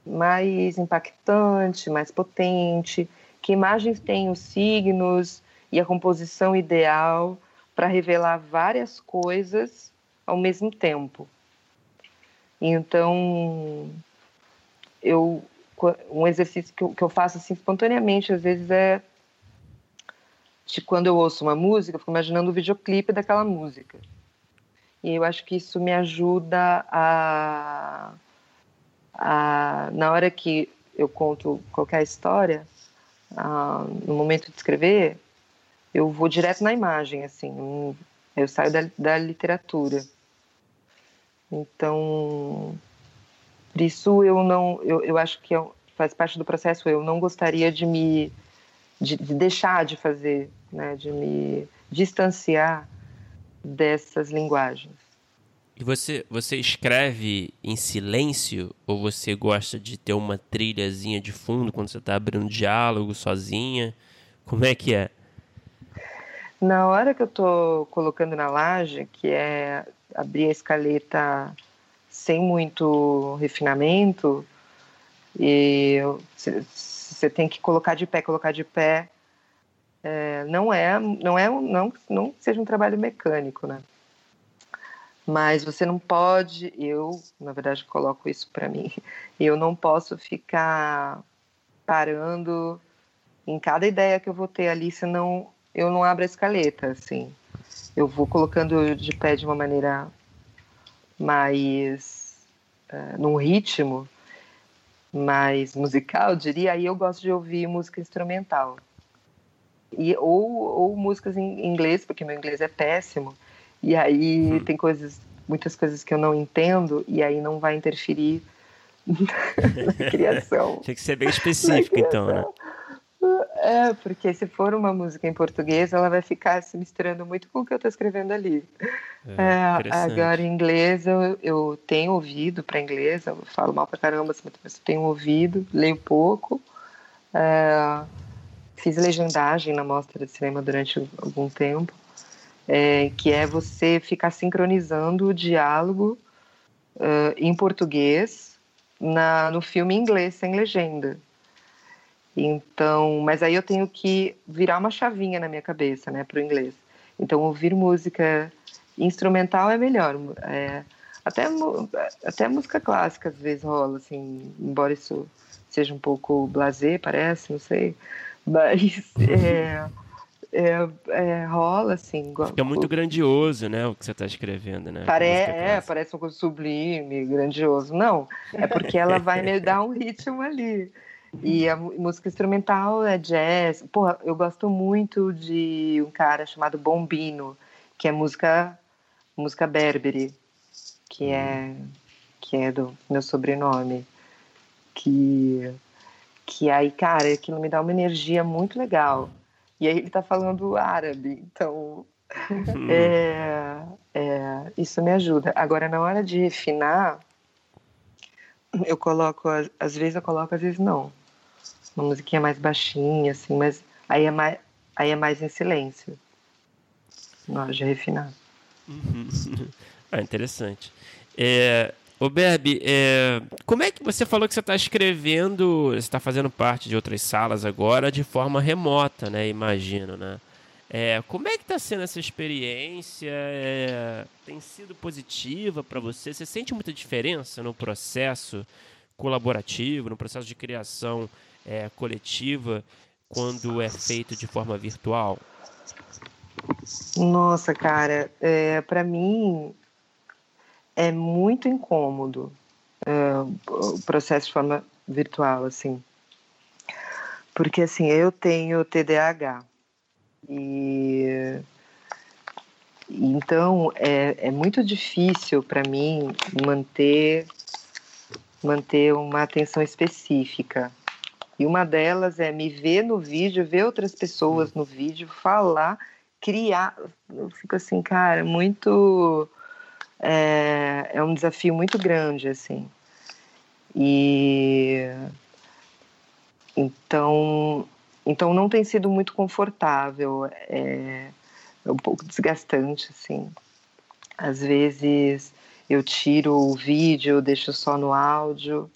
mais impactante, mais potente, que imagens tem os signos e a composição ideal para revelar várias coisas ao mesmo tempo. Então, eu um exercício que eu, que eu faço assim espontaneamente às vezes é de quando eu ouço uma música, eu fico imaginando o videoclipe daquela música. E eu acho que isso me ajuda a, a na hora que eu conto qualquer história, a, no momento de escrever, eu vou direto na imagem, assim, eu saio da, da literatura. Então, por isso eu não, eu, eu acho que é faz parte do processo. Eu não gostaria de me, de, de deixar de fazer, né, de me distanciar dessas linguagens. E você, você escreve em silêncio ou você gosta de ter uma trilhazinha de fundo quando você está abrindo diálogo sozinha? Como é que é? Na hora que eu estou colocando na laje, que é abrir a escaleta sem muito refinamento, e você tem que colocar de pé, colocar de pé. É, não é, não é, não, não seja um trabalho mecânico, né? mas você não pode, eu, na verdade, coloco isso para mim, eu não posso ficar parando em cada ideia que eu vou ter ali, senão eu não abro a escaleta, assim. Eu vou colocando de pé de uma maneira mais uh, num ritmo mais musical, diria, aí eu gosto de ouvir música instrumental. E, ou, ou músicas em inglês, porque meu inglês é péssimo, e aí hum. tem coisas, muitas coisas que eu não entendo, e aí não vai interferir na criação. Tem que ser bem específico, então, né? É, porque se for uma música em português, ela vai ficar se misturando muito com o que eu estou escrevendo ali. É, é, agora, em inglês, eu, eu tenho ouvido para inglês, eu falo mal para caramba, mas eu tenho ouvido, leio pouco. É, fiz legendagem na mostra de cinema durante algum tempo é, que é você ficar sincronizando o diálogo uh, em português na, no filme em inglês sem legenda. Então, mas aí eu tenho que virar uma chavinha na minha cabeça, né, para o inglês. Então, ouvir música instrumental é melhor. É, até, até música clássica às vezes rola, assim, embora isso seja um pouco blasé, parece, não sei. Mas é, é, é, rola, assim. Fica muito grandioso, né, o que você está escrevendo, né? Pare é, parece uma coisa sublime, grandioso. Não, é porque ela vai me dar um ritmo ali. E a música instrumental é jazz. Porra, eu gosto muito de um cara chamado Bombino, que é música música berbere, que é que é do meu sobrenome, que que aí, cara, aquilo me dá uma energia muito legal. E aí ele está falando árabe, então uhum. é, é, isso me ajuda. Agora, na hora de refinar, eu coloco, às vezes eu coloco, às vezes não. Uma musiquinha mais baixinha, assim, mas aí é mais, aí é mais em silêncio. Na hora de refinar. Uhum. ah, interessante. É, Ô Berbi, é, como é que você falou que você está escrevendo, você está fazendo parte de outras salas agora de forma remota, né? Imagino, né? É, como é que está sendo essa experiência? É, tem sido positiva para você? Você sente muita diferença no processo colaborativo, no processo de criação é, coletiva, quando é feito de forma virtual? Nossa, cara, é, para mim é muito incômodo uh, o processo de forma virtual, assim. Porque, assim, eu tenho TDAH e então é, é muito difícil para mim manter manter uma atenção específica. E uma delas é me ver no vídeo, ver outras pessoas no vídeo, falar, criar. Eu fico assim, cara, muito é, é um desafio muito grande, assim. E então, então não tem sido muito confortável, é, é um pouco desgastante, assim. Às vezes eu tiro o vídeo, deixo só no áudio,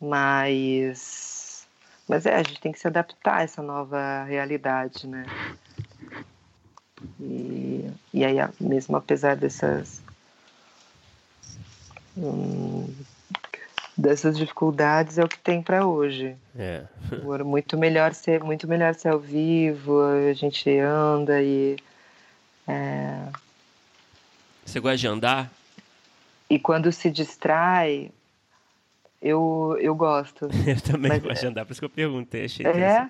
mas mas é, a gente tem que se adaptar a essa nova realidade, né? E, e aí, mesmo apesar dessas hum, dessas dificuldades é o que tem para hoje. É. muito melhor ser muito melhor ser ao vivo, a gente anda e é... Você gosta de andar? E quando se distrai, eu, eu gosto. eu também Mas, gosto de andar, por isso que eu perguntei. Achei é?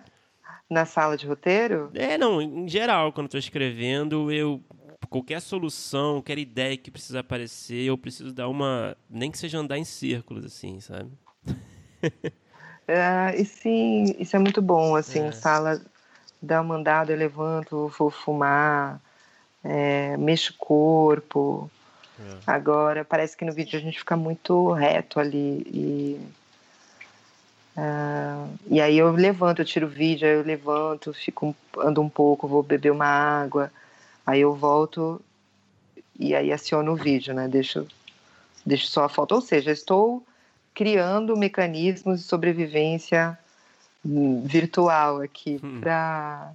Na sala de roteiro? É, não, em geral, quando estou escrevendo, eu qualquer solução, qualquer ideia que precisa aparecer, eu preciso dar uma. Nem que seja andar em círculos, assim, sabe? é, e sim, isso é muito bom, assim, é. sala dá uma andada, eu levanto, vou fumar, é, mexo o corpo. É. Agora, parece que no vídeo a gente fica muito reto ali e. Uh, e aí eu levanto, eu tiro o vídeo, aí eu levanto, fico, ando um pouco, vou beber uma água, Aí eu volto e aí aciono o vídeo, né? Deixo, deixo só a foto. Ou seja, estou criando mecanismos de sobrevivência virtual aqui hum. para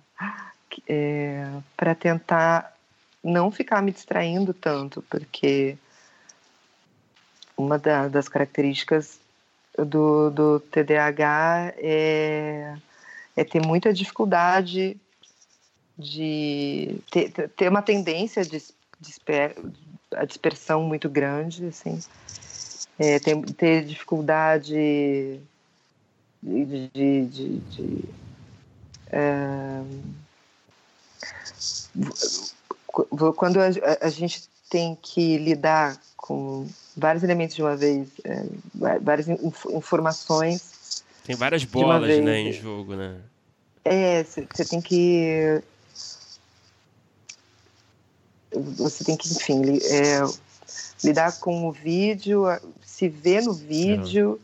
é, para tentar não ficar me distraindo tanto, porque uma da, das características do, do TDAH é, é ter muita dificuldade de ter, ter uma tendência de disper, a dispersão muito grande, assim, é, ter, ter dificuldade de, de, de, de é, quando a, a, gente tem que lidar com vários elementos de uma vez, é, várias informações. Tem várias bolas né, em jogo, né? É, você tem que você tem que, enfim, é, lidar com o vídeo, se ver no vídeo,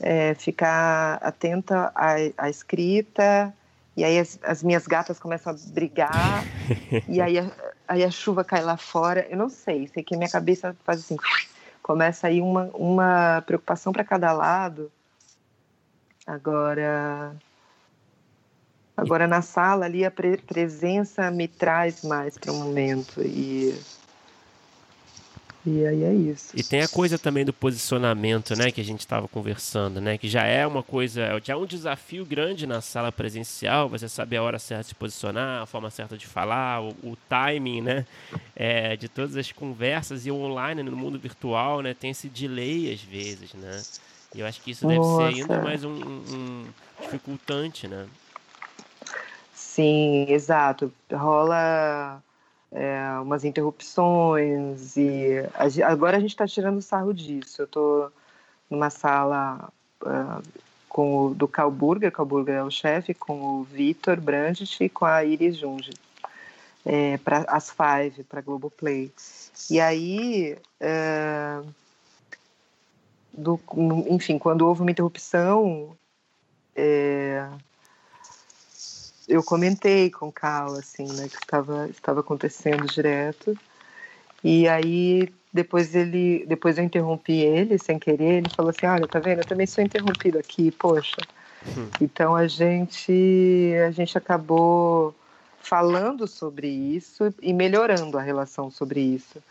é, ficar atenta à, à, escrita, e aí as, as, minhas gatas começam a brigar, e aí a, aí a chuva cai lá fora. Eu não sei, sei que minha cabeça faz assim, começa aí uma, uma preocupação para cada lado. Agora, Agora, na sala ali, a pre presença me traz mais para o momento. E, e aí é isso. E tem a coisa também do posicionamento, né, que a gente estava conversando, né, que já é uma coisa, já é um desafio grande na sala presencial, você saber a hora certa de se posicionar, a forma certa de falar, o, o timing, né, é, de todas as conversas e online no mundo virtual, né, tem esse delay às vezes, né. E eu acho que isso deve Nossa. ser ainda mais um, um dificultante, né. Sim, exato. Rola é, umas interrupções e a, agora a gente está tirando sarro disso. Eu estou numa sala uh, com o do Carl Burger, Carl Burger é o chefe, com o Vitor Brandt e com a Iris Junge, é, para as Five, para Globoplay. E aí, é, do, enfim, quando houve uma interrupção, é, eu comentei com o Cal, assim, né, que estava, estava acontecendo direto. E aí, depois ele, depois eu interrompi ele, sem querer, ele falou assim, olha, tá vendo, eu também sou interrompido aqui, poxa. Hum. Então a gente, a gente acabou falando sobre isso e melhorando a relação sobre isso.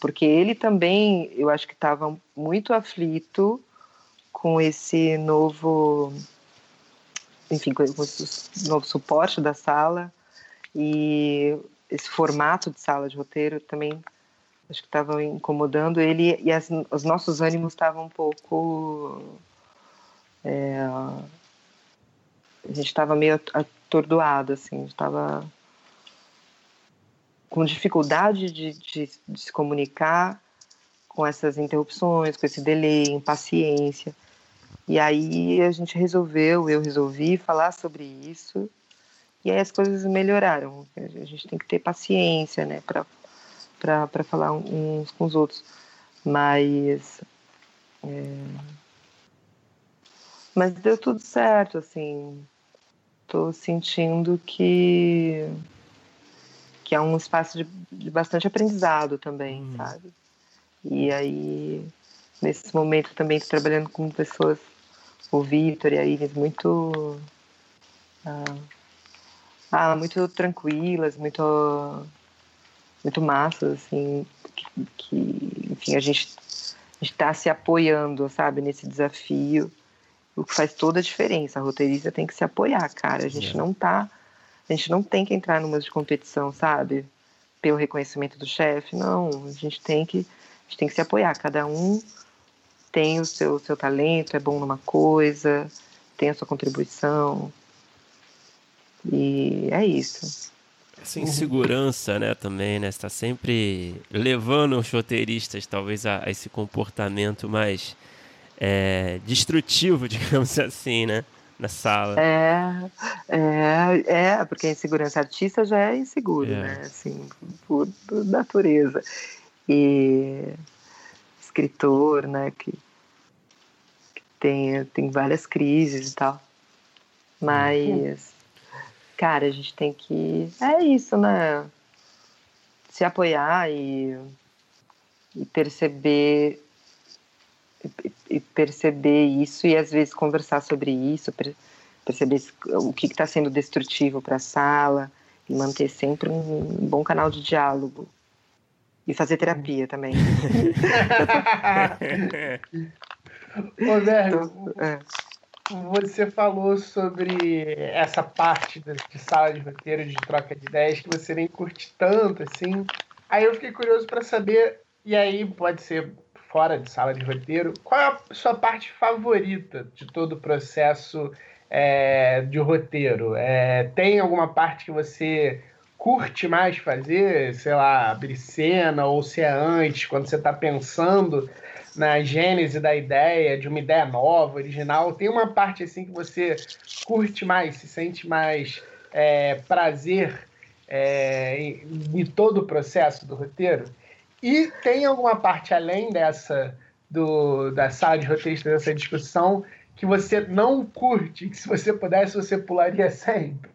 Porque ele também, eu acho que estava muito aflito com esse novo enfim, com, o novo suporte da sala e esse formato de sala de roteiro também acho que estavam incomodando ele e as, os nossos ânimos estavam um pouco é, a gente estava meio atordoado assim estava com dificuldade de, de, de, se comunicar com essas interrupções com esse delay impaciência e aí a gente resolveu, eu resolvi falar sobre isso. E aí as coisas melhoraram. A gente tem que ter paciência, né, para falar uns com os outros. Mas. É... Mas deu tudo certo, assim. Tô sentindo que. que é um espaço de, de bastante aprendizado também, hum. sabe? E aí, nesse momento também, trabalhando com pessoas o Vitor e a Iris muito ah, ah, muito tranquilas, muito muito massas assim, que, que enfim a gente está se apoiando, sabe, nesse desafio, o que faz toda a diferença. A roteirista tem que se apoiar, cara. A gente é. não tá, a gente não tem que entrar numa de competição, sabe? Pelo reconhecimento do chefe, não. A gente tem que, a gente tem que se apoiar. Cada um tem o seu, seu talento, é bom numa coisa, tem a sua contribuição. E é isso. Essa insegurança, né, também, né? está sempre levando os roteiristas, talvez, a, a esse comportamento mais é, destrutivo, digamos assim, né? Na sala. É, é, é, porque a insegurança artista já é inseguro, é. né? Assim, por, por, natureza. E escritor, né? Que, que tem, tem várias crises e tal. Mas cara, a gente tem que. É isso, né? Se apoiar e, e perceber. E perceber isso e às vezes conversar sobre isso, perceber o que está sendo destrutivo para a sala e manter sempre um bom canal de diálogo. E fazer terapia também. Ô, Verno, é você falou sobre essa parte de sala de roteiro, de troca de ideias, que você nem curte tanto, assim. Aí eu fiquei curioso para saber, e aí pode ser fora de sala de roteiro, qual é a sua parte favorita de todo o processo é, de roteiro? É, tem alguma parte que você curte mais fazer, sei lá, abrir cena, ou se é antes, quando você está pensando na gênese da ideia, de uma ideia nova, original, tem uma parte assim que você curte mais, se sente mais é, prazer é, em, em, todo o processo do roteiro? E tem alguma parte além dessa do, da sala de roteirista dessa discussão que você não curte, que se você pudesse você pularia sempre?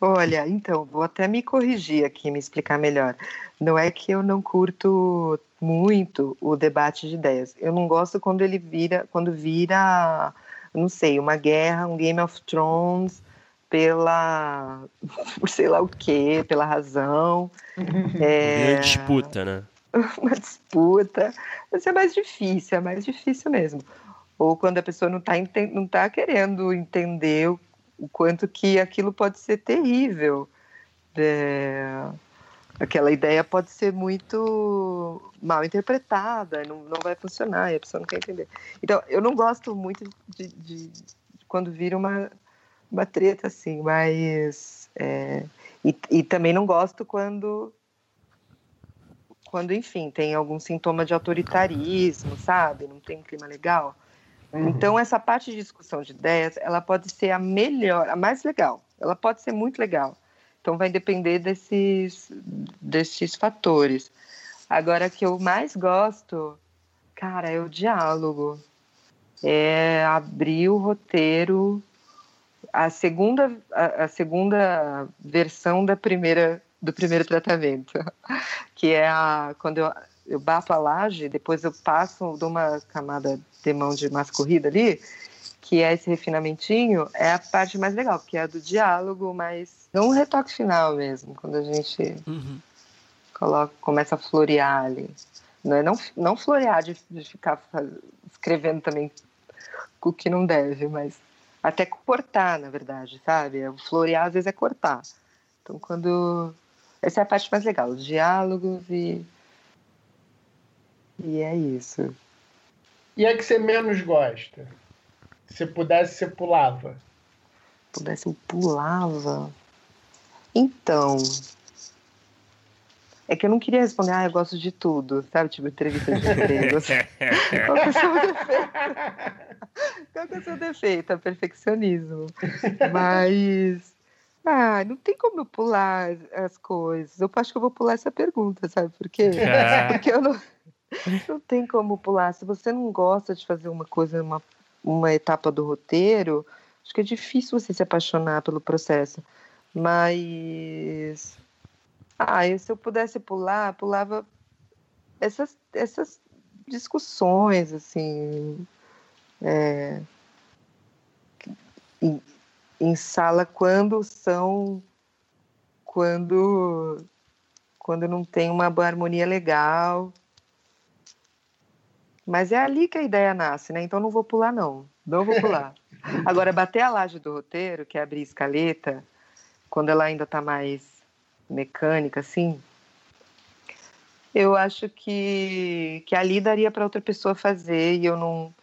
Olha, então, vou até me corrigir aqui, me explicar melhor. Não é que eu não curto muito o debate de ideias. Eu não gosto quando ele vira, quando vira, não sei, uma guerra, um Game of Thrones pela, por sei lá o quê, pela razão. é... Uma disputa, né? uma disputa. Mas é mais difícil, é mais difícil mesmo. Ou quando a pessoa não está não tá querendo entender o, o quanto que aquilo pode ser terrível. É aquela ideia pode ser muito mal interpretada, não, não vai funcionar, e a pessoa não quer entender. Então, eu não gosto muito de, de, de quando vira uma, uma treta assim, mas. É, e, e também não gosto quando. Quando, enfim, tem algum sintoma de autoritarismo, sabe? Não tem um clima legal. Uhum. Então, essa parte de discussão de ideias, ela pode ser a melhor, a mais legal. Ela pode ser muito legal então vai depender desses, desses fatores. Agora, que eu mais gosto, cara, é o diálogo. É abrir o roteiro, a segunda, a, a segunda versão da primeira, do primeiro tratamento, que é a, quando eu, eu bafo a laje, depois eu passo, dou uma camada de mão de massa corrida ali, que é esse refinamentinho, é a parte mais legal, porque é a do diálogo, mas não um retoque final mesmo, quando a gente uhum. coloca, começa a florear ali. Não é não, não florear de, de ficar escrevendo também o que não deve, mas até cortar, na verdade, sabe? O florear às vezes é cortar. Então, quando. Essa é a parte mais legal, os diálogos e. E é isso. E é que você menos gosta? Se pudesse, você pulava. Pudesse, eu pulava. Então. É que eu não queria responder, ah, eu gosto de tudo, sabe? Tipo, entrevista de emprego. Qual que é o seu defeito? Qual que é o seu defeito? É perfeccionismo. Mas. Ah, não tem como eu pular as coisas. Eu acho que eu vou pular essa pergunta, sabe por quê? Porque eu não, não tem como pular. Se você não gosta de fazer uma coisa, uma uma etapa do roteiro, acho que é difícil você se apaixonar pelo processo. Mas. Ah, se eu pudesse pular, pulava essas, essas discussões, assim. É, em, em sala quando são. Quando. Quando não tem uma harmonia legal mas é ali que a ideia nasce, né? Então não vou pular, não. Não vou pular. Agora, bater a laje do roteiro, que é abrir escaleta, quando ela ainda está mais mecânica, assim, eu acho que, que ali daria para outra pessoa fazer e eu não,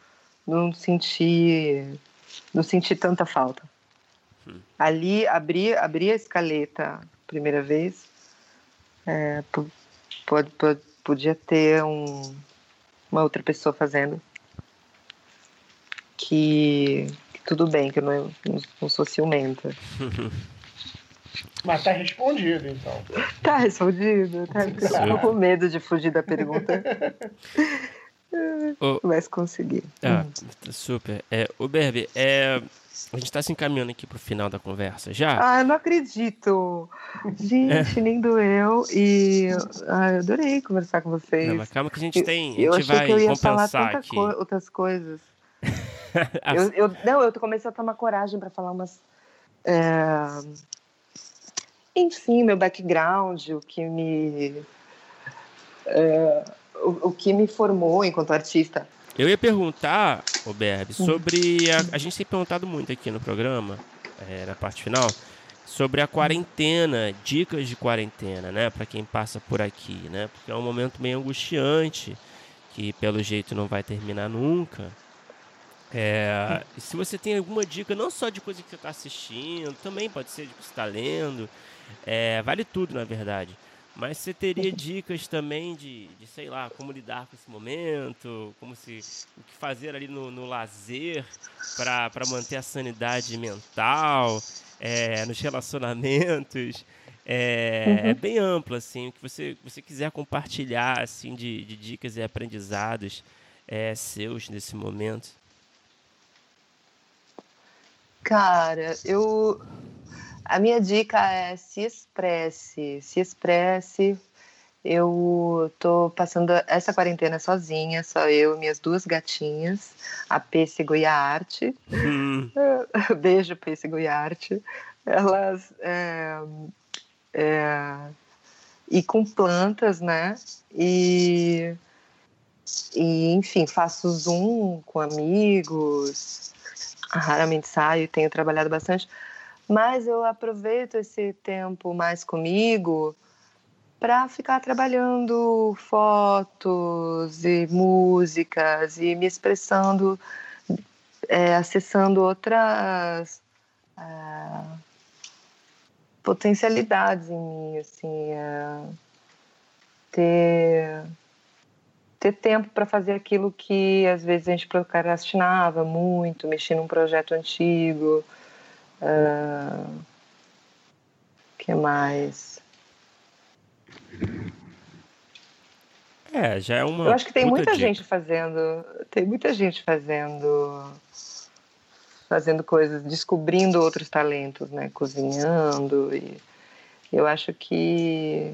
não senti não senti tanta falta. Hum. ali abri, abri a escaleta primeira vez, é, pode, pode, podia ter um, uma outra pessoa fazendo. Que, que tudo bem, que eu não, não, não sou ciumenta. Mas tá respondido, então. Tá respondido. Tá, eu tô com medo de fugir da pergunta. Oh. Mas consegui. Ah, super. É, o Berbe, é, a gente está se encaminhando aqui para o final da conversa já. Ah, eu não acredito. Gente, é. nem doeu. E ah, eu adorei conversar com vocês. Não, mas calma que a gente tem. Eu, a gente eu vai que eu ia falar aqui. Co outras coisas. eu, eu, não, eu comecei a tomar coragem para falar umas. É... Enfim, meu background, o que me. É... O, o que me formou enquanto artista. Eu ia perguntar, Roberto, sobre. A, a gente tem perguntado muito aqui no programa, é, na parte final, sobre a quarentena, dicas de quarentena, né? Para quem passa por aqui, né? Porque é um momento meio angustiante, que pelo jeito não vai terminar nunca. É, se você tem alguma dica, não só de coisa que você está assistindo, também pode ser de que você está lendo, é, vale tudo na verdade. Mas você teria dicas também de, de, sei lá, como lidar com esse momento, como se o que fazer ali no, no lazer para manter a sanidade mental, é, nos relacionamentos. É, uhum. é, bem amplo, assim, o que você, você quiser compartilhar, assim, de, de dicas e aprendizados é, seus nesse momento. Cara, eu a minha dica é se expresse, se expresse. Eu tô passando essa quarentena sozinha, só eu e minhas duas gatinhas, a Pêssego e a Arte. Hum. Beijo, Pêssego e a Arte. Elas. É, é, e com plantas, né? E, e, enfim, faço Zoom com amigos, raramente saio, tenho trabalhado bastante mas eu aproveito esse tempo mais comigo para ficar trabalhando fotos e músicas e me expressando, é, acessando outras é, potencialidades em mim, assim, é, ter ter tempo para fazer aquilo que às vezes a gente procrastinava muito, mexer num projeto antigo, Uh, que mais? É, já é uma. Eu acho que tem muita dica. gente fazendo. Tem muita gente fazendo. Fazendo coisas, descobrindo outros talentos, né? Cozinhando. E eu acho que.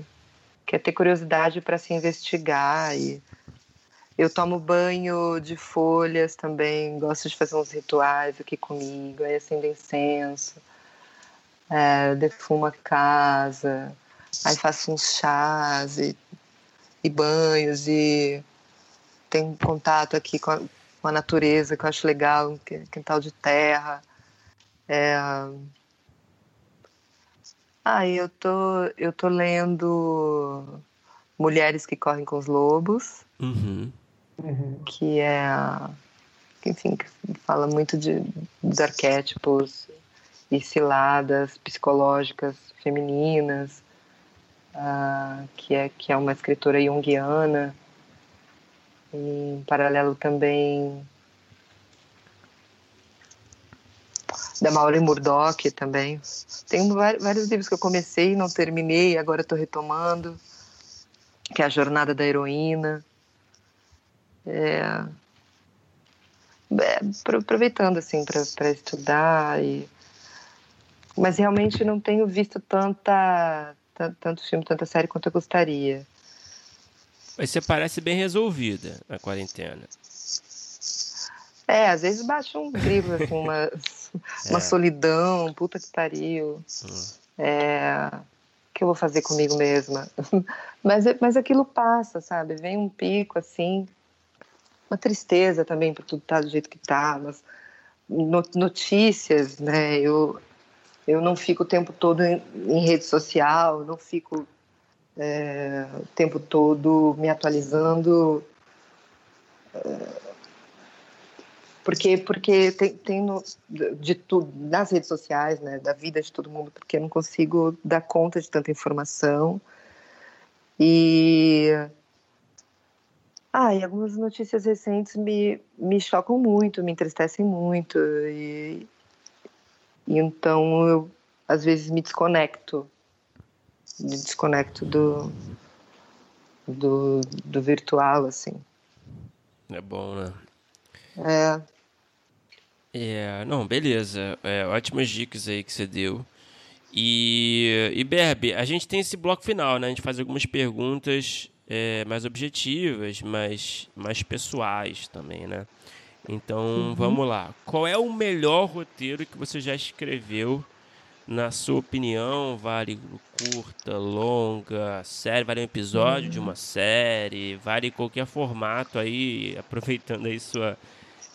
Que é ter curiosidade para se investigar e eu tomo banho de folhas também, gosto de fazer uns rituais aqui comigo, aí acendo incenso, é, defumo a casa, aí faço uns chás e, e banhos e tenho contato aqui com a, com a, natureza, que eu acho legal, um quintal de terra. É... Ah, eu tô, eu tô lendo Mulheres que Correm com os Lobos. Uhum uhum. que é, enfim, que fala muito de, dos arquétipos e ciladas psicológicas femininas, uh, que, é, que é uma escritora junguiana, e, em paralelo também da Maureen Murdoch também. Tem vários livros que eu comecei e não terminei, agora estou retomando, que é A Jornada da Heroína, é, é, aproveitando assim para estudar e mas realmente não tenho visto tanta tanto filme tanta série quanto eu gostaria. Mas você parece bem resolvida na quarentena. É às vezes bate um grito assim uma uma é. solidão puta que pariu. Hum. é que eu vou fazer comigo mesma? Mas mas aquilo passa sabe? Vem um pico assim uma tristeza também por tudo estar tá do jeito que está, mas notícias, né? Eu, eu não fico o tempo todo em, em rede social, não fico é, o tempo todo me atualizando. É, Porque, porque tem, tem no, de tudo, nas redes sociais, né, da vida de todo mundo, porque eu não consigo dar conta de tanta informação. E. Ah, e algumas notícias recentes me, me chocam muito, me entristecem muito. E, e então eu, às vezes, me desconecto. Me desconecto do, do, do virtual, assim. É bom, né? É. É, não, beleza. É, ótimas dicas aí que você deu. E, e Berbe, a gente tem esse bloco final, né? A gente faz algumas perguntas é, mais objetivas, mais, mais pessoais também, né? Então, uhum. vamos lá. Qual é o melhor roteiro que você já escreveu na sua opinião, vale curta, longa, série, vale um episódio uhum. de uma série, vale qualquer formato aí, aproveitando aí sua,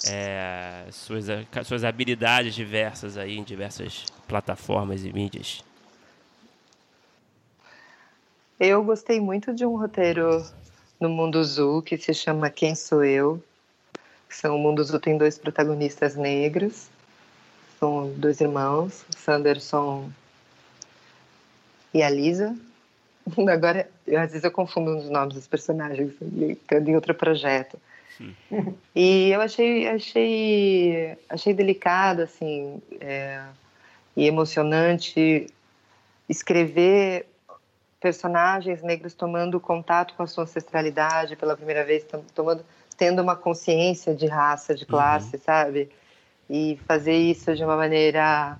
é, suas, suas habilidades diversas aí em diversas plataformas e mídias. Eu gostei muito de um roteiro no Mundo Azul que se chama Quem Sou Eu. São, o Mundo Azul tem dois protagonistas negros são dois irmãos, Sanderson e a Lisa. Agora, às vezes eu confundo os nomes dos personagens, estando em outro projeto. E eu achei, achei, achei delicado, assim, é, e emocionante escrever personagens negros tomando contato com a sua ancestralidade pela primeira vez, tomando, tendo uma consciência de raça, de classe, uhum. sabe? e fazer isso de uma maneira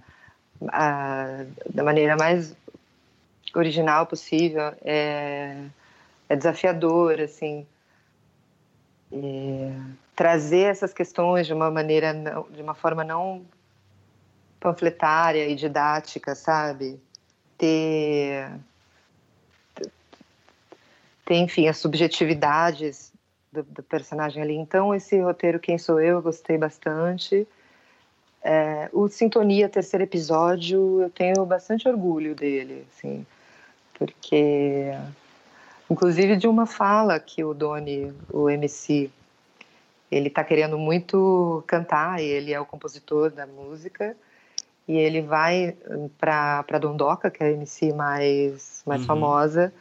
a, da maneira mais original possível é, é desafiador assim trazer essas questões de uma maneira de uma forma não panfletária e didática sabe ter ter enfim as subjetividades do, do personagem ali então esse roteiro quem sou eu eu gostei bastante é, o Sintonia, terceiro episódio, eu tenho bastante orgulho dele, assim, porque, inclusive de uma fala que o Doni, o MC, ele está querendo muito cantar, ele é o compositor da música, e ele vai para Dondoca, que é a MC mais, mais uhum. famosa,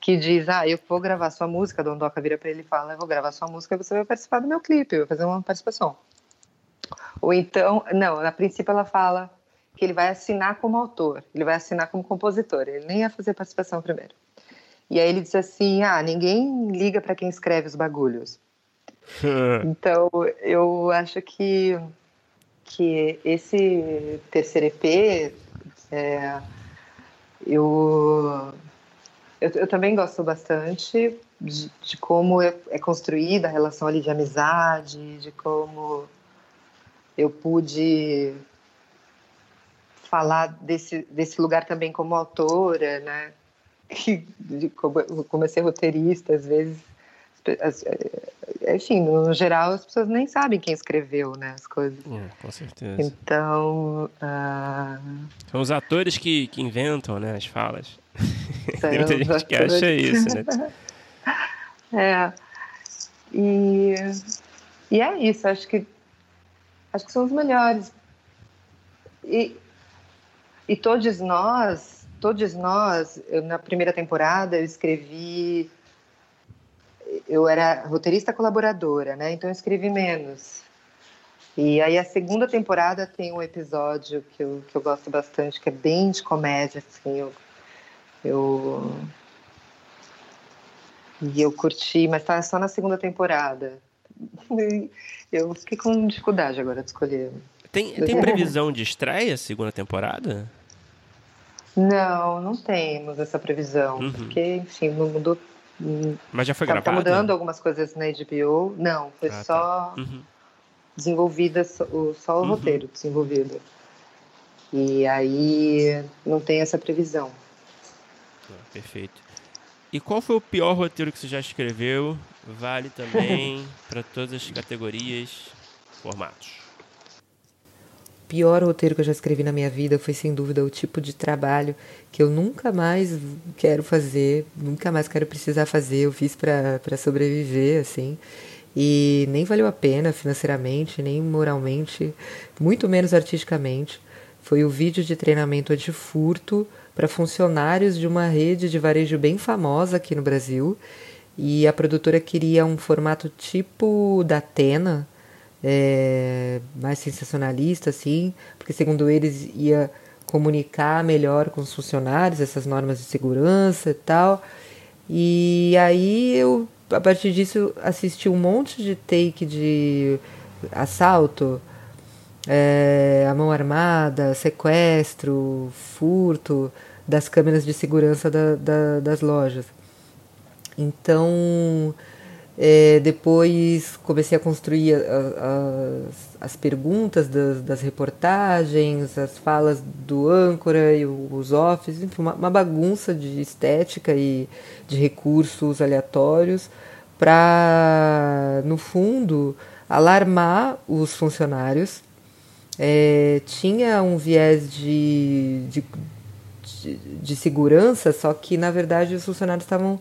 que diz, ah, eu vou gravar sua música, Dondoca vira para ele e fala, eu vou gravar sua música, você vai participar do meu clipe, eu vou fazer uma participação. Ou então, não, a princípio ela fala que ele vai assinar como autor, ele vai assinar como compositor, ele nem ia fazer participação primeiro. E aí ele diz assim: ah, ninguém liga para quem escreve os bagulhos. então, eu acho que, que esse terceiro EP, é, eu, eu, eu, também gosto bastante de, de como é, é construída a relação ali de amizade, de como eu pude falar desse, desse lugar também como autora, né? De, como, comecei roteirista, às vezes, as, é, enfim, no geral as pessoas nem sabem quem escreveu, né, as coisas. É, com certeza. Então, uh... são os atores que, que inventam, né, as falas. Tem muita gente que acha isso, né? é. E, e é isso, acho que acho que são os melhores. E, e todos nós, todos nós, eu, na primeira temporada eu escrevi, eu era roteirista colaboradora, né? Então eu escrevi menos. E aí a segunda temporada tem um episódio que eu, que eu gosto bastante, que é bem de comédia, assim, eu, eu e eu curti, mas tá só na segunda temporada. Eu fiquei com dificuldade agora de escolher. Tem, tem previsão de estreia segunda temporada? Não, não temos essa previsão. Uhum. Porque, enfim, mudou. Mas já foi tá, gravado? Tá mudando algumas coisas na HBO. Não, foi ah, tá. só tá. uhum. desenvolvida, só, só o uhum. roteiro desenvolvido. E aí não tem essa previsão. Perfeito. E qual foi o pior roteiro que você já escreveu? Vale também para todas as categorias, formatos. O pior roteiro que eu já escrevi na minha vida foi sem dúvida o tipo de trabalho que eu nunca mais quero fazer, nunca mais quero precisar fazer. Eu fiz para sobreviver, assim. e nem valeu a pena financeiramente, nem moralmente, muito menos artisticamente. Foi o vídeo de treinamento antifurto para funcionários de uma rede de varejo bem famosa aqui no Brasil. E a produtora queria um formato tipo da Atena, é, mais sensacionalista, assim, porque segundo eles ia comunicar melhor com os funcionários essas normas de segurança e tal. E aí eu, a partir disso, assisti um monte de take de assalto, é, a mão armada, sequestro, furto das câmeras de segurança da, da, das lojas. Então, é, depois comecei a construir a, a, as, perguntas das, das, reportagens, as falas do âncora e os offs, enfim, uma, uma bagunça de estética e de recursos aleatórios para, no fundo, alarmar os funcionários. É, tinha um viés de, de, de, de segurança, só que na verdade os funcionários estavam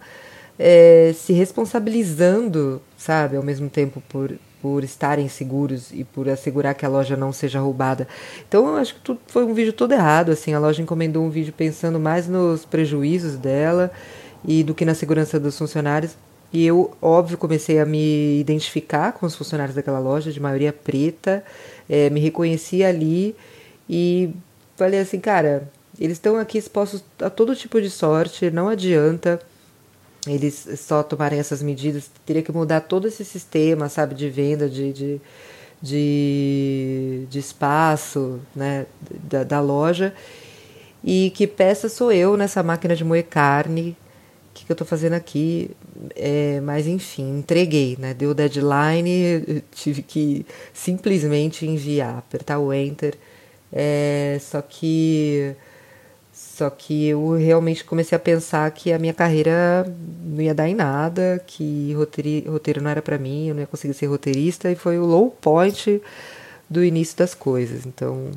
é, se responsabilizando, sabe, ao mesmo tempo por, por estarem seguros e por assegurar que a loja não seja roubada. Então eu acho que tudo, foi um vídeo todo errado, assim, a loja encomendou um vídeo pensando mais nos prejuízos dela e do que na segurança dos funcionários. E eu, óbvio, comecei a me identificar com os funcionários daquela loja, de maioria preta, é, me reconheci ali e falei assim, cara, eles estão aqui expostos a todo tipo de sorte, não adianta eles só tomarem essas medidas, teria que mudar todo esse sistema, sabe, de venda, de, de, de, de espaço, né, da, da, loja. E que peça sou eu nessa máquina de moer carne, que, que eu estou fazendo aqui? É, mas enfim, entreguei, né, deu deadline, tive que simplesmente enviar, apertar o enter. É, só que só que eu realmente comecei a pensar que a minha carreira não ia dar em nada, que roteiro, roteiro não era para mim, eu não ia conseguir ser roteirista, e foi o low point do início das coisas. Então,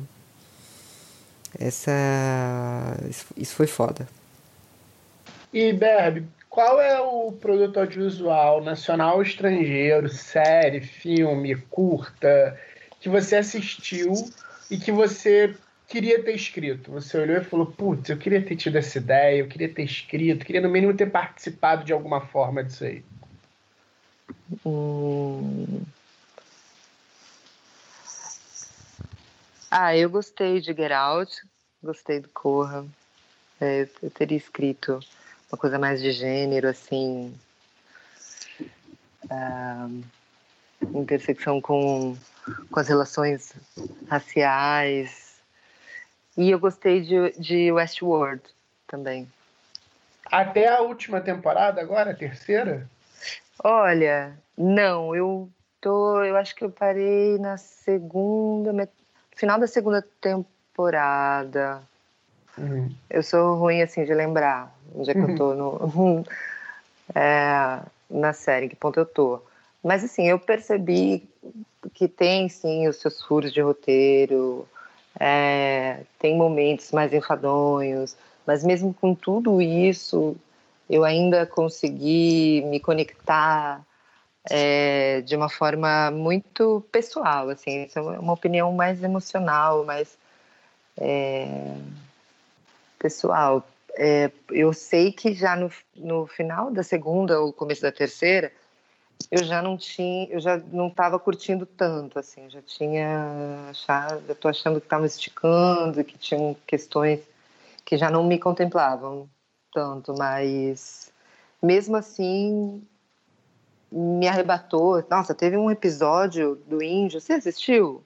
essa isso foi foda. E Berb, qual é o produto audiovisual nacional ou estrangeiro, série, filme, curta, que você assistiu e que você queria ter escrito? Você olhou e falou, putz, eu queria ter tido essa ideia, eu queria ter escrito, queria no mínimo ter participado de alguma forma disso aí. Hum... Ah, eu gostei de Get Out, gostei do Corra. É, eu teria escrito uma coisa mais de gênero, assim, uh, intersecção com, com as relações raciais, e eu gostei de, de Westworld também. Até a última temporada agora, a terceira? Olha, não, eu tô, eu acho que eu parei na segunda, final da segunda temporada. Uhum. Eu sou ruim assim de lembrar onde é que eu tô no, é, na série, que ponto eu tô. Mas assim, eu percebi que tem sim os seus furos de roteiro, é, tem momentos mais enfadonhos, mas mesmo com tudo isso, eu ainda consegui me conectar é, de uma forma muito pessoal, assim, isso é uma opinião mais emocional, mais é, pessoal. É, eu sei que já no, no final da segunda ou começo da terceira, eu já não tinha, eu já não estava curtindo tanto, assim, já tinha achado, eu tô achando que estava esticando, que tinham questões que já não me contemplavam tanto, mas mesmo assim me arrebatou. Nossa, teve um episódio do Índio, você assistiu?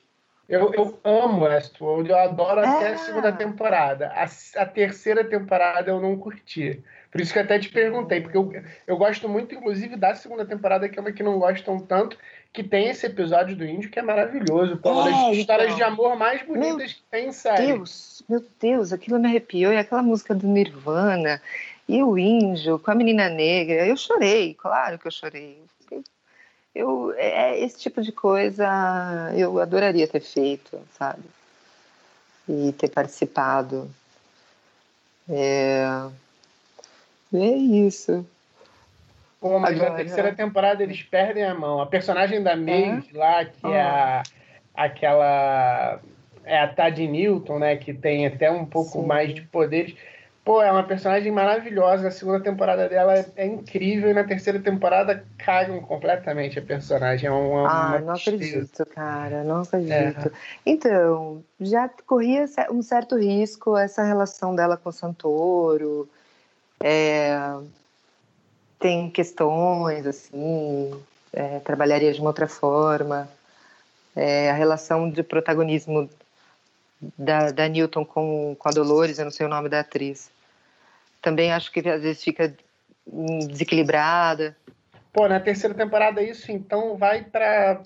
Eu, eu amo Westworld, eu adoro é. até a segunda temporada. A, a terceira temporada eu não curti. Por isso que até te perguntei, porque eu, eu gosto muito, inclusive, da segunda temporada, que é uma que não gostam tanto, que tem esse episódio do índio que é maravilhoso. Pô, uma das é, histórias então. de amor mais bonitas meu que tem em série. Deus, meu Deus, aquilo me arrepiou. E aquela música do Nirvana, e o índio com a menina negra. Eu chorei, claro que eu chorei. Eu, é, esse tipo de coisa eu adoraria ter feito, sabe? E ter participado. É, é isso. Pô, mas Agora, na terceira temporada eles perdem a mão. A personagem da Maeve é? lá, que é a, aquela. É a Tad Newton, né? Que tem até um pouco Sim. mais de poderes. Pô, é uma personagem maravilhosa. A segunda temporada dela é, é incrível e na terceira temporada cagam completamente a personagem. É uma, ah, uma não tristeza. acredito, cara. Não acredito. É. Então, já corria um certo risco essa relação dela com o Santoro. É, tem questões, assim, é, trabalharia de uma outra forma. É, a relação de protagonismo da, da Newton com, com a Dolores, eu não sei o nome da atriz. Também acho que às vezes fica desequilibrada. Pô, na terceira temporada isso então vai para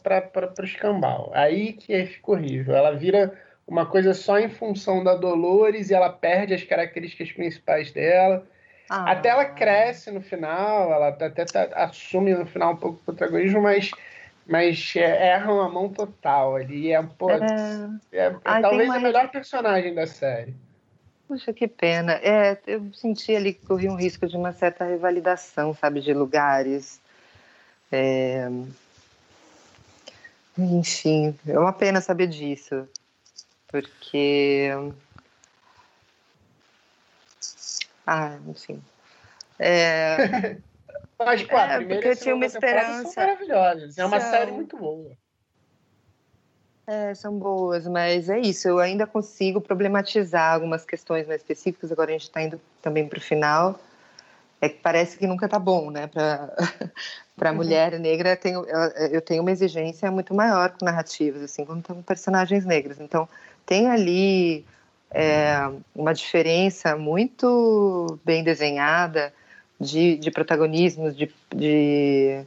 o escambau. Aí que fica horrível. Ela vira uma coisa só em função da Dolores e ela perde as características principais dela. Ah. Até ela cresce no final, ela até tá, assume no final um pouco o protagonismo, mas, mas é, erra uma mão total ali. É, pô, é... é Ai, talvez a melhor personagem da série. Puxa, que pena. É, eu senti ali que corria um risco de uma certa revalidação, sabe, de lugares. É... Enfim, é uma pena saber disso, porque ah, enfim. É... Mas, pô, é, porque eu tinha uma esperança. São maravilhosas. É uma são... série muito boa. É, são boas, mas é isso. Eu ainda consigo problematizar algumas questões mais específicas. Agora a gente está indo também para o final. É que parece que nunca está bom, né? Para para uhum. mulher negra, eu tenho, eu tenho uma exigência muito maior com narrativas, assim, quando com personagens negras. Então, tem ali é, uma diferença muito bem desenhada de, de protagonismos, de, de,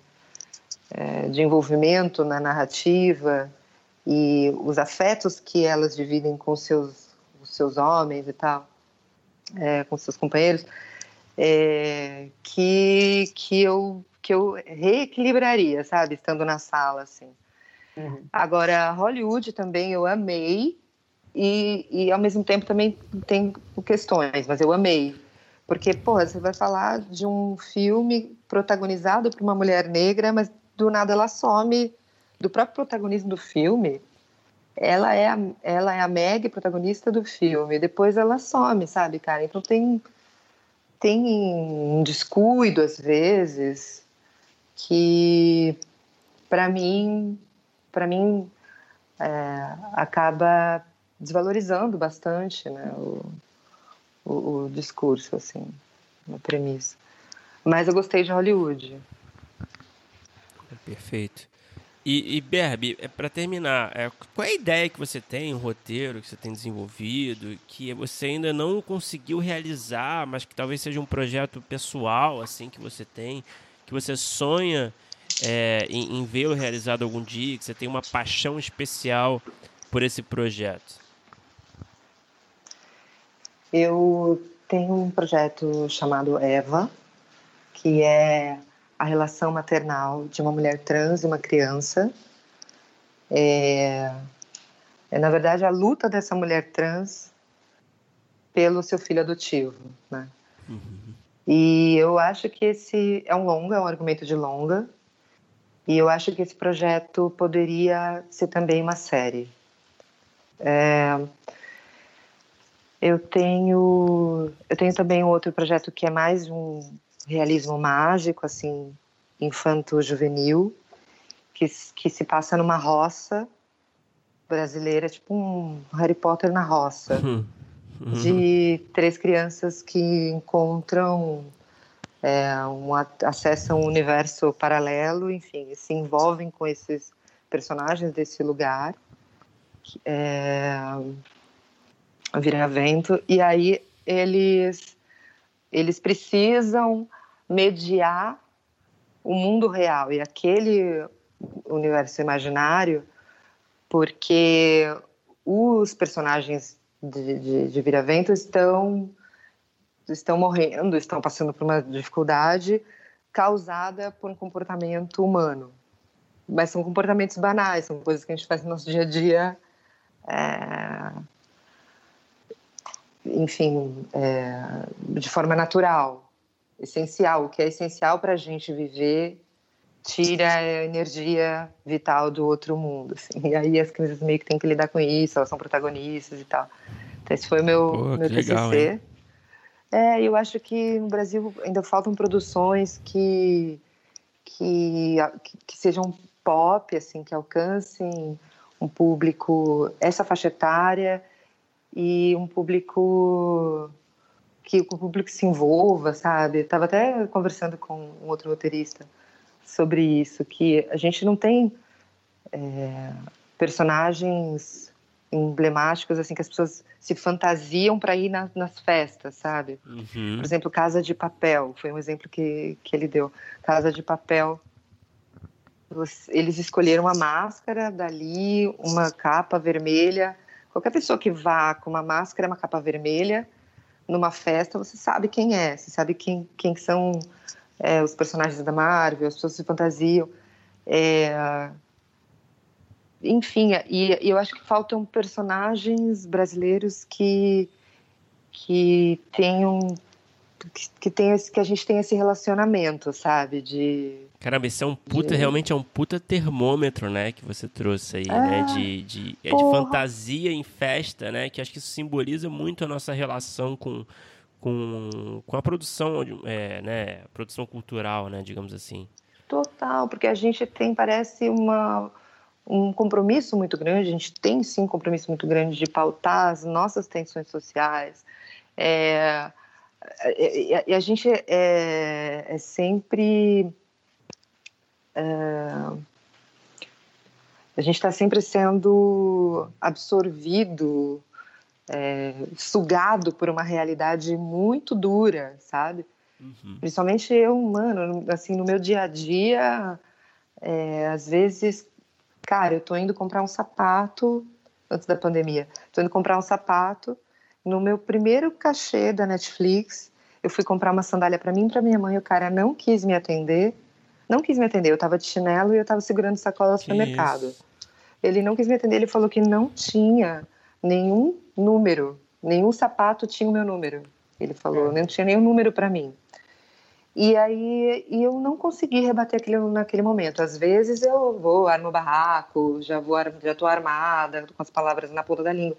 é, de envolvimento na narrativa e os afetos que elas dividem com seus, os seus homens e tal, é, com seus companheiros, é, que, que, eu, que eu reequilibraria, sabe, estando na sala, assim. Uhum. Agora, Hollywood também eu amei, e, e ao mesmo tempo também tem questões, mas eu amei. Porque, pô, você vai falar de um filme protagonizado por uma mulher negra, mas do nada ela some do próprio protagonismo do filme. Ela é a, ela é a Meg, protagonista do filme. Depois ela some, sabe, cara? Então tem, tem um descuido, às vezes, que, para mim, para mim é, acaba desvalorizando bastante né, o, o, o, discurso, assim, a premissa. Mas eu gostei de Hollywood. Perfeito. E, e Berbe, é, para terminar, é, qual é a ideia que você tem, o roteiro que você tem desenvolvido, que você ainda não conseguiu realizar, mas que talvez seja um projeto pessoal, assim, que você tem, que você sonha é, em, em vê-lo realizado algum dia, que você tem uma paixão especial por esse projeto? Eu tenho um projeto chamado Eva, que é a relação maternal de uma mulher trans e uma criança. É, é na verdade a luta dessa mulher trans pelo seu filho adotivo, né? Uhum. E eu acho que esse é um longa, é um argumento de longa, e eu acho que esse projeto poderia ser também uma série. É, eu tenho, eu tenho também outro projeto que é mais um realismo mágico, assim, infanto-juvenil, que, que se passa numa roça brasileira, tipo um Harry Potter na roça, uhum. de três crianças que encontram, é, um, acessam um universo paralelo, enfim, se envolvem com esses personagens desse lugar. É, vento e aí eles eles precisam mediar o mundo real e aquele universo imaginário, porque os personagens de, de, de Vira-Vento estão estão morrendo, estão passando por uma dificuldade causada por um comportamento humano. Mas são comportamentos banais, são coisas que a gente faz no nosso dia a dia é, enfim, é, de forma natural. essencial, o que é essencial para a gente viver tira a energia vital do outro mundo, assim. E aí as crianças meio que têm que lidar com isso, elas são protagonistas e tal. Então esse foi o meu, Pô, meu TCC. Legal, é, eu acho que no Brasil ainda faltam produções que, que, que sejam pop, assim, que alcancem um público, essa faixa etária e um público que o público se envolva, sabe? Estava até conversando com um outro roteirista sobre isso, que a gente não tem é, personagens emblemáticos assim que as pessoas se fantasiam para ir na, nas festas, sabe? Uhum. Por exemplo, Casa de Papel foi um exemplo que, que ele deu. Casa de Papel, eles escolheram uma máscara dali, uma capa vermelha. Qualquer pessoa que vá com uma máscara, uma capa vermelha, numa festa, você sabe quem é, você sabe quem, quem são é, os personagens da Marvel, as pessoas se fantasiam. É, enfim, e, e, eu acho que faltam personagens brasileiros que que tenham que, que, tem esse, que a gente tem esse relacionamento, sabe? De. Caramba, isso é um puta, realmente é um puta termômetro, né? Que você trouxe aí, né, é, né? De, de, é de fantasia em festa, né? Que acho que isso simboliza muito a nossa relação com, com, com a produção, é, né? Produção cultural, né? Digamos assim. Total, porque a gente tem, parece, uma, um compromisso muito grande, a gente tem sim um compromisso muito grande de pautar as nossas tensões sociais. É, e, a, a gente é, é sempre. É, a gente está sempre sendo absorvido, é, sugado por uma realidade muito dura, sabe? Uhum. Principalmente eu, mano, assim, no meu dia a dia, é, às vezes, cara, eu tô indo comprar um sapato antes da pandemia, tô indo comprar um sapato no meu primeiro cachê da Netflix, eu fui comprar uma sandália para mim e para minha mãe. O cara não quis me atender. Não quis me atender. Eu estava de chinelo e eu estava segurando sacolas no mercado. Ele não quis me atender. Ele falou que não tinha nenhum número. Nenhum sapato tinha o meu número. Ele falou, é. não tinha nenhum número para mim. E aí e eu não consegui rebater aquilo naquele momento. Às vezes eu vou, armo o barraco, já vou, já tô armada, com as palavras na ponta da língua.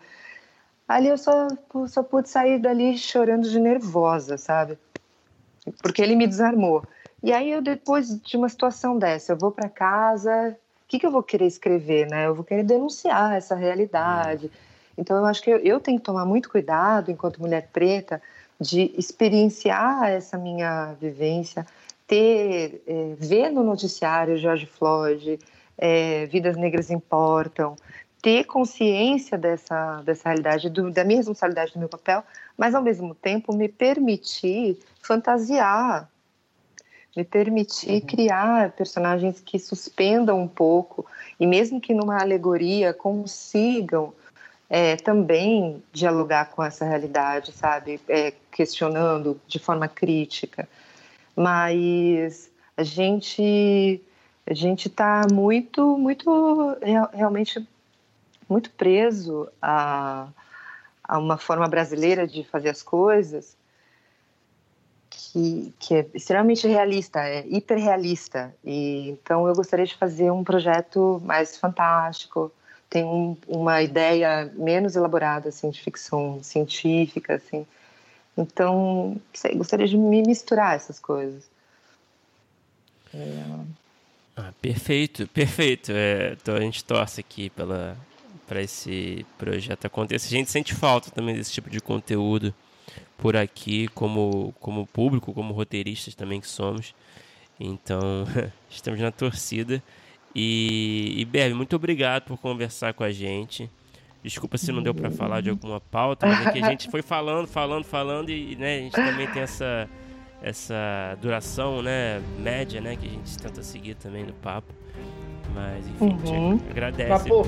Ali eu só, só pude sair dali chorando de nervosa, sabe? Porque ele me desarmou. E aí eu depois de uma situação dessa, eu vou para casa, o que, que eu vou querer escrever, né? Eu vou querer denunciar essa realidade. Então eu acho que eu, eu tenho que tomar muito cuidado, enquanto mulher preta, de experienciar essa minha vivência, ter, é, ver no noticiário George Floyd, é, Vidas Negras Importam, ter consciência dessa, dessa realidade, do, da minha responsabilidade do meu papel, mas ao mesmo tempo me permitir fantasiar, me permitir uhum. criar personagens que suspendam um pouco e mesmo que numa alegoria consigam é, também dialogar com essa realidade, sabe, é, questionando de forma crítica, mas a gente a gente está muito muito realmente muito preso a, a uma forma brasileira de fazer as coisas que, que é extremamente realista, é hiperrealista. E, então eu gostaria de fazer um projeto mais fantástico, tem um, uma ideia menos elaborada assim de ficção científica assim. Então, sei, gostaria de me misturar essas coisas. É... Ah, perfeito, perfeito. É, então a gente torce aqui pela para esse projeto acontecer. A gente sente falta também desse tipo de conteúdo por aqui, como, como público, como roteiristas também que somos. Então, estamos na torcida. E, e Berbe, muito obrigado por conversar com a gente. Desculpa se não deu para falar de alguma pauta, mas é que a gente foi falando, falando, falando e né, a gente também tem essa, essa duração né, média né, que a gente tenta seguir também no papo. Mas enfim, uhum. agradece. Papo.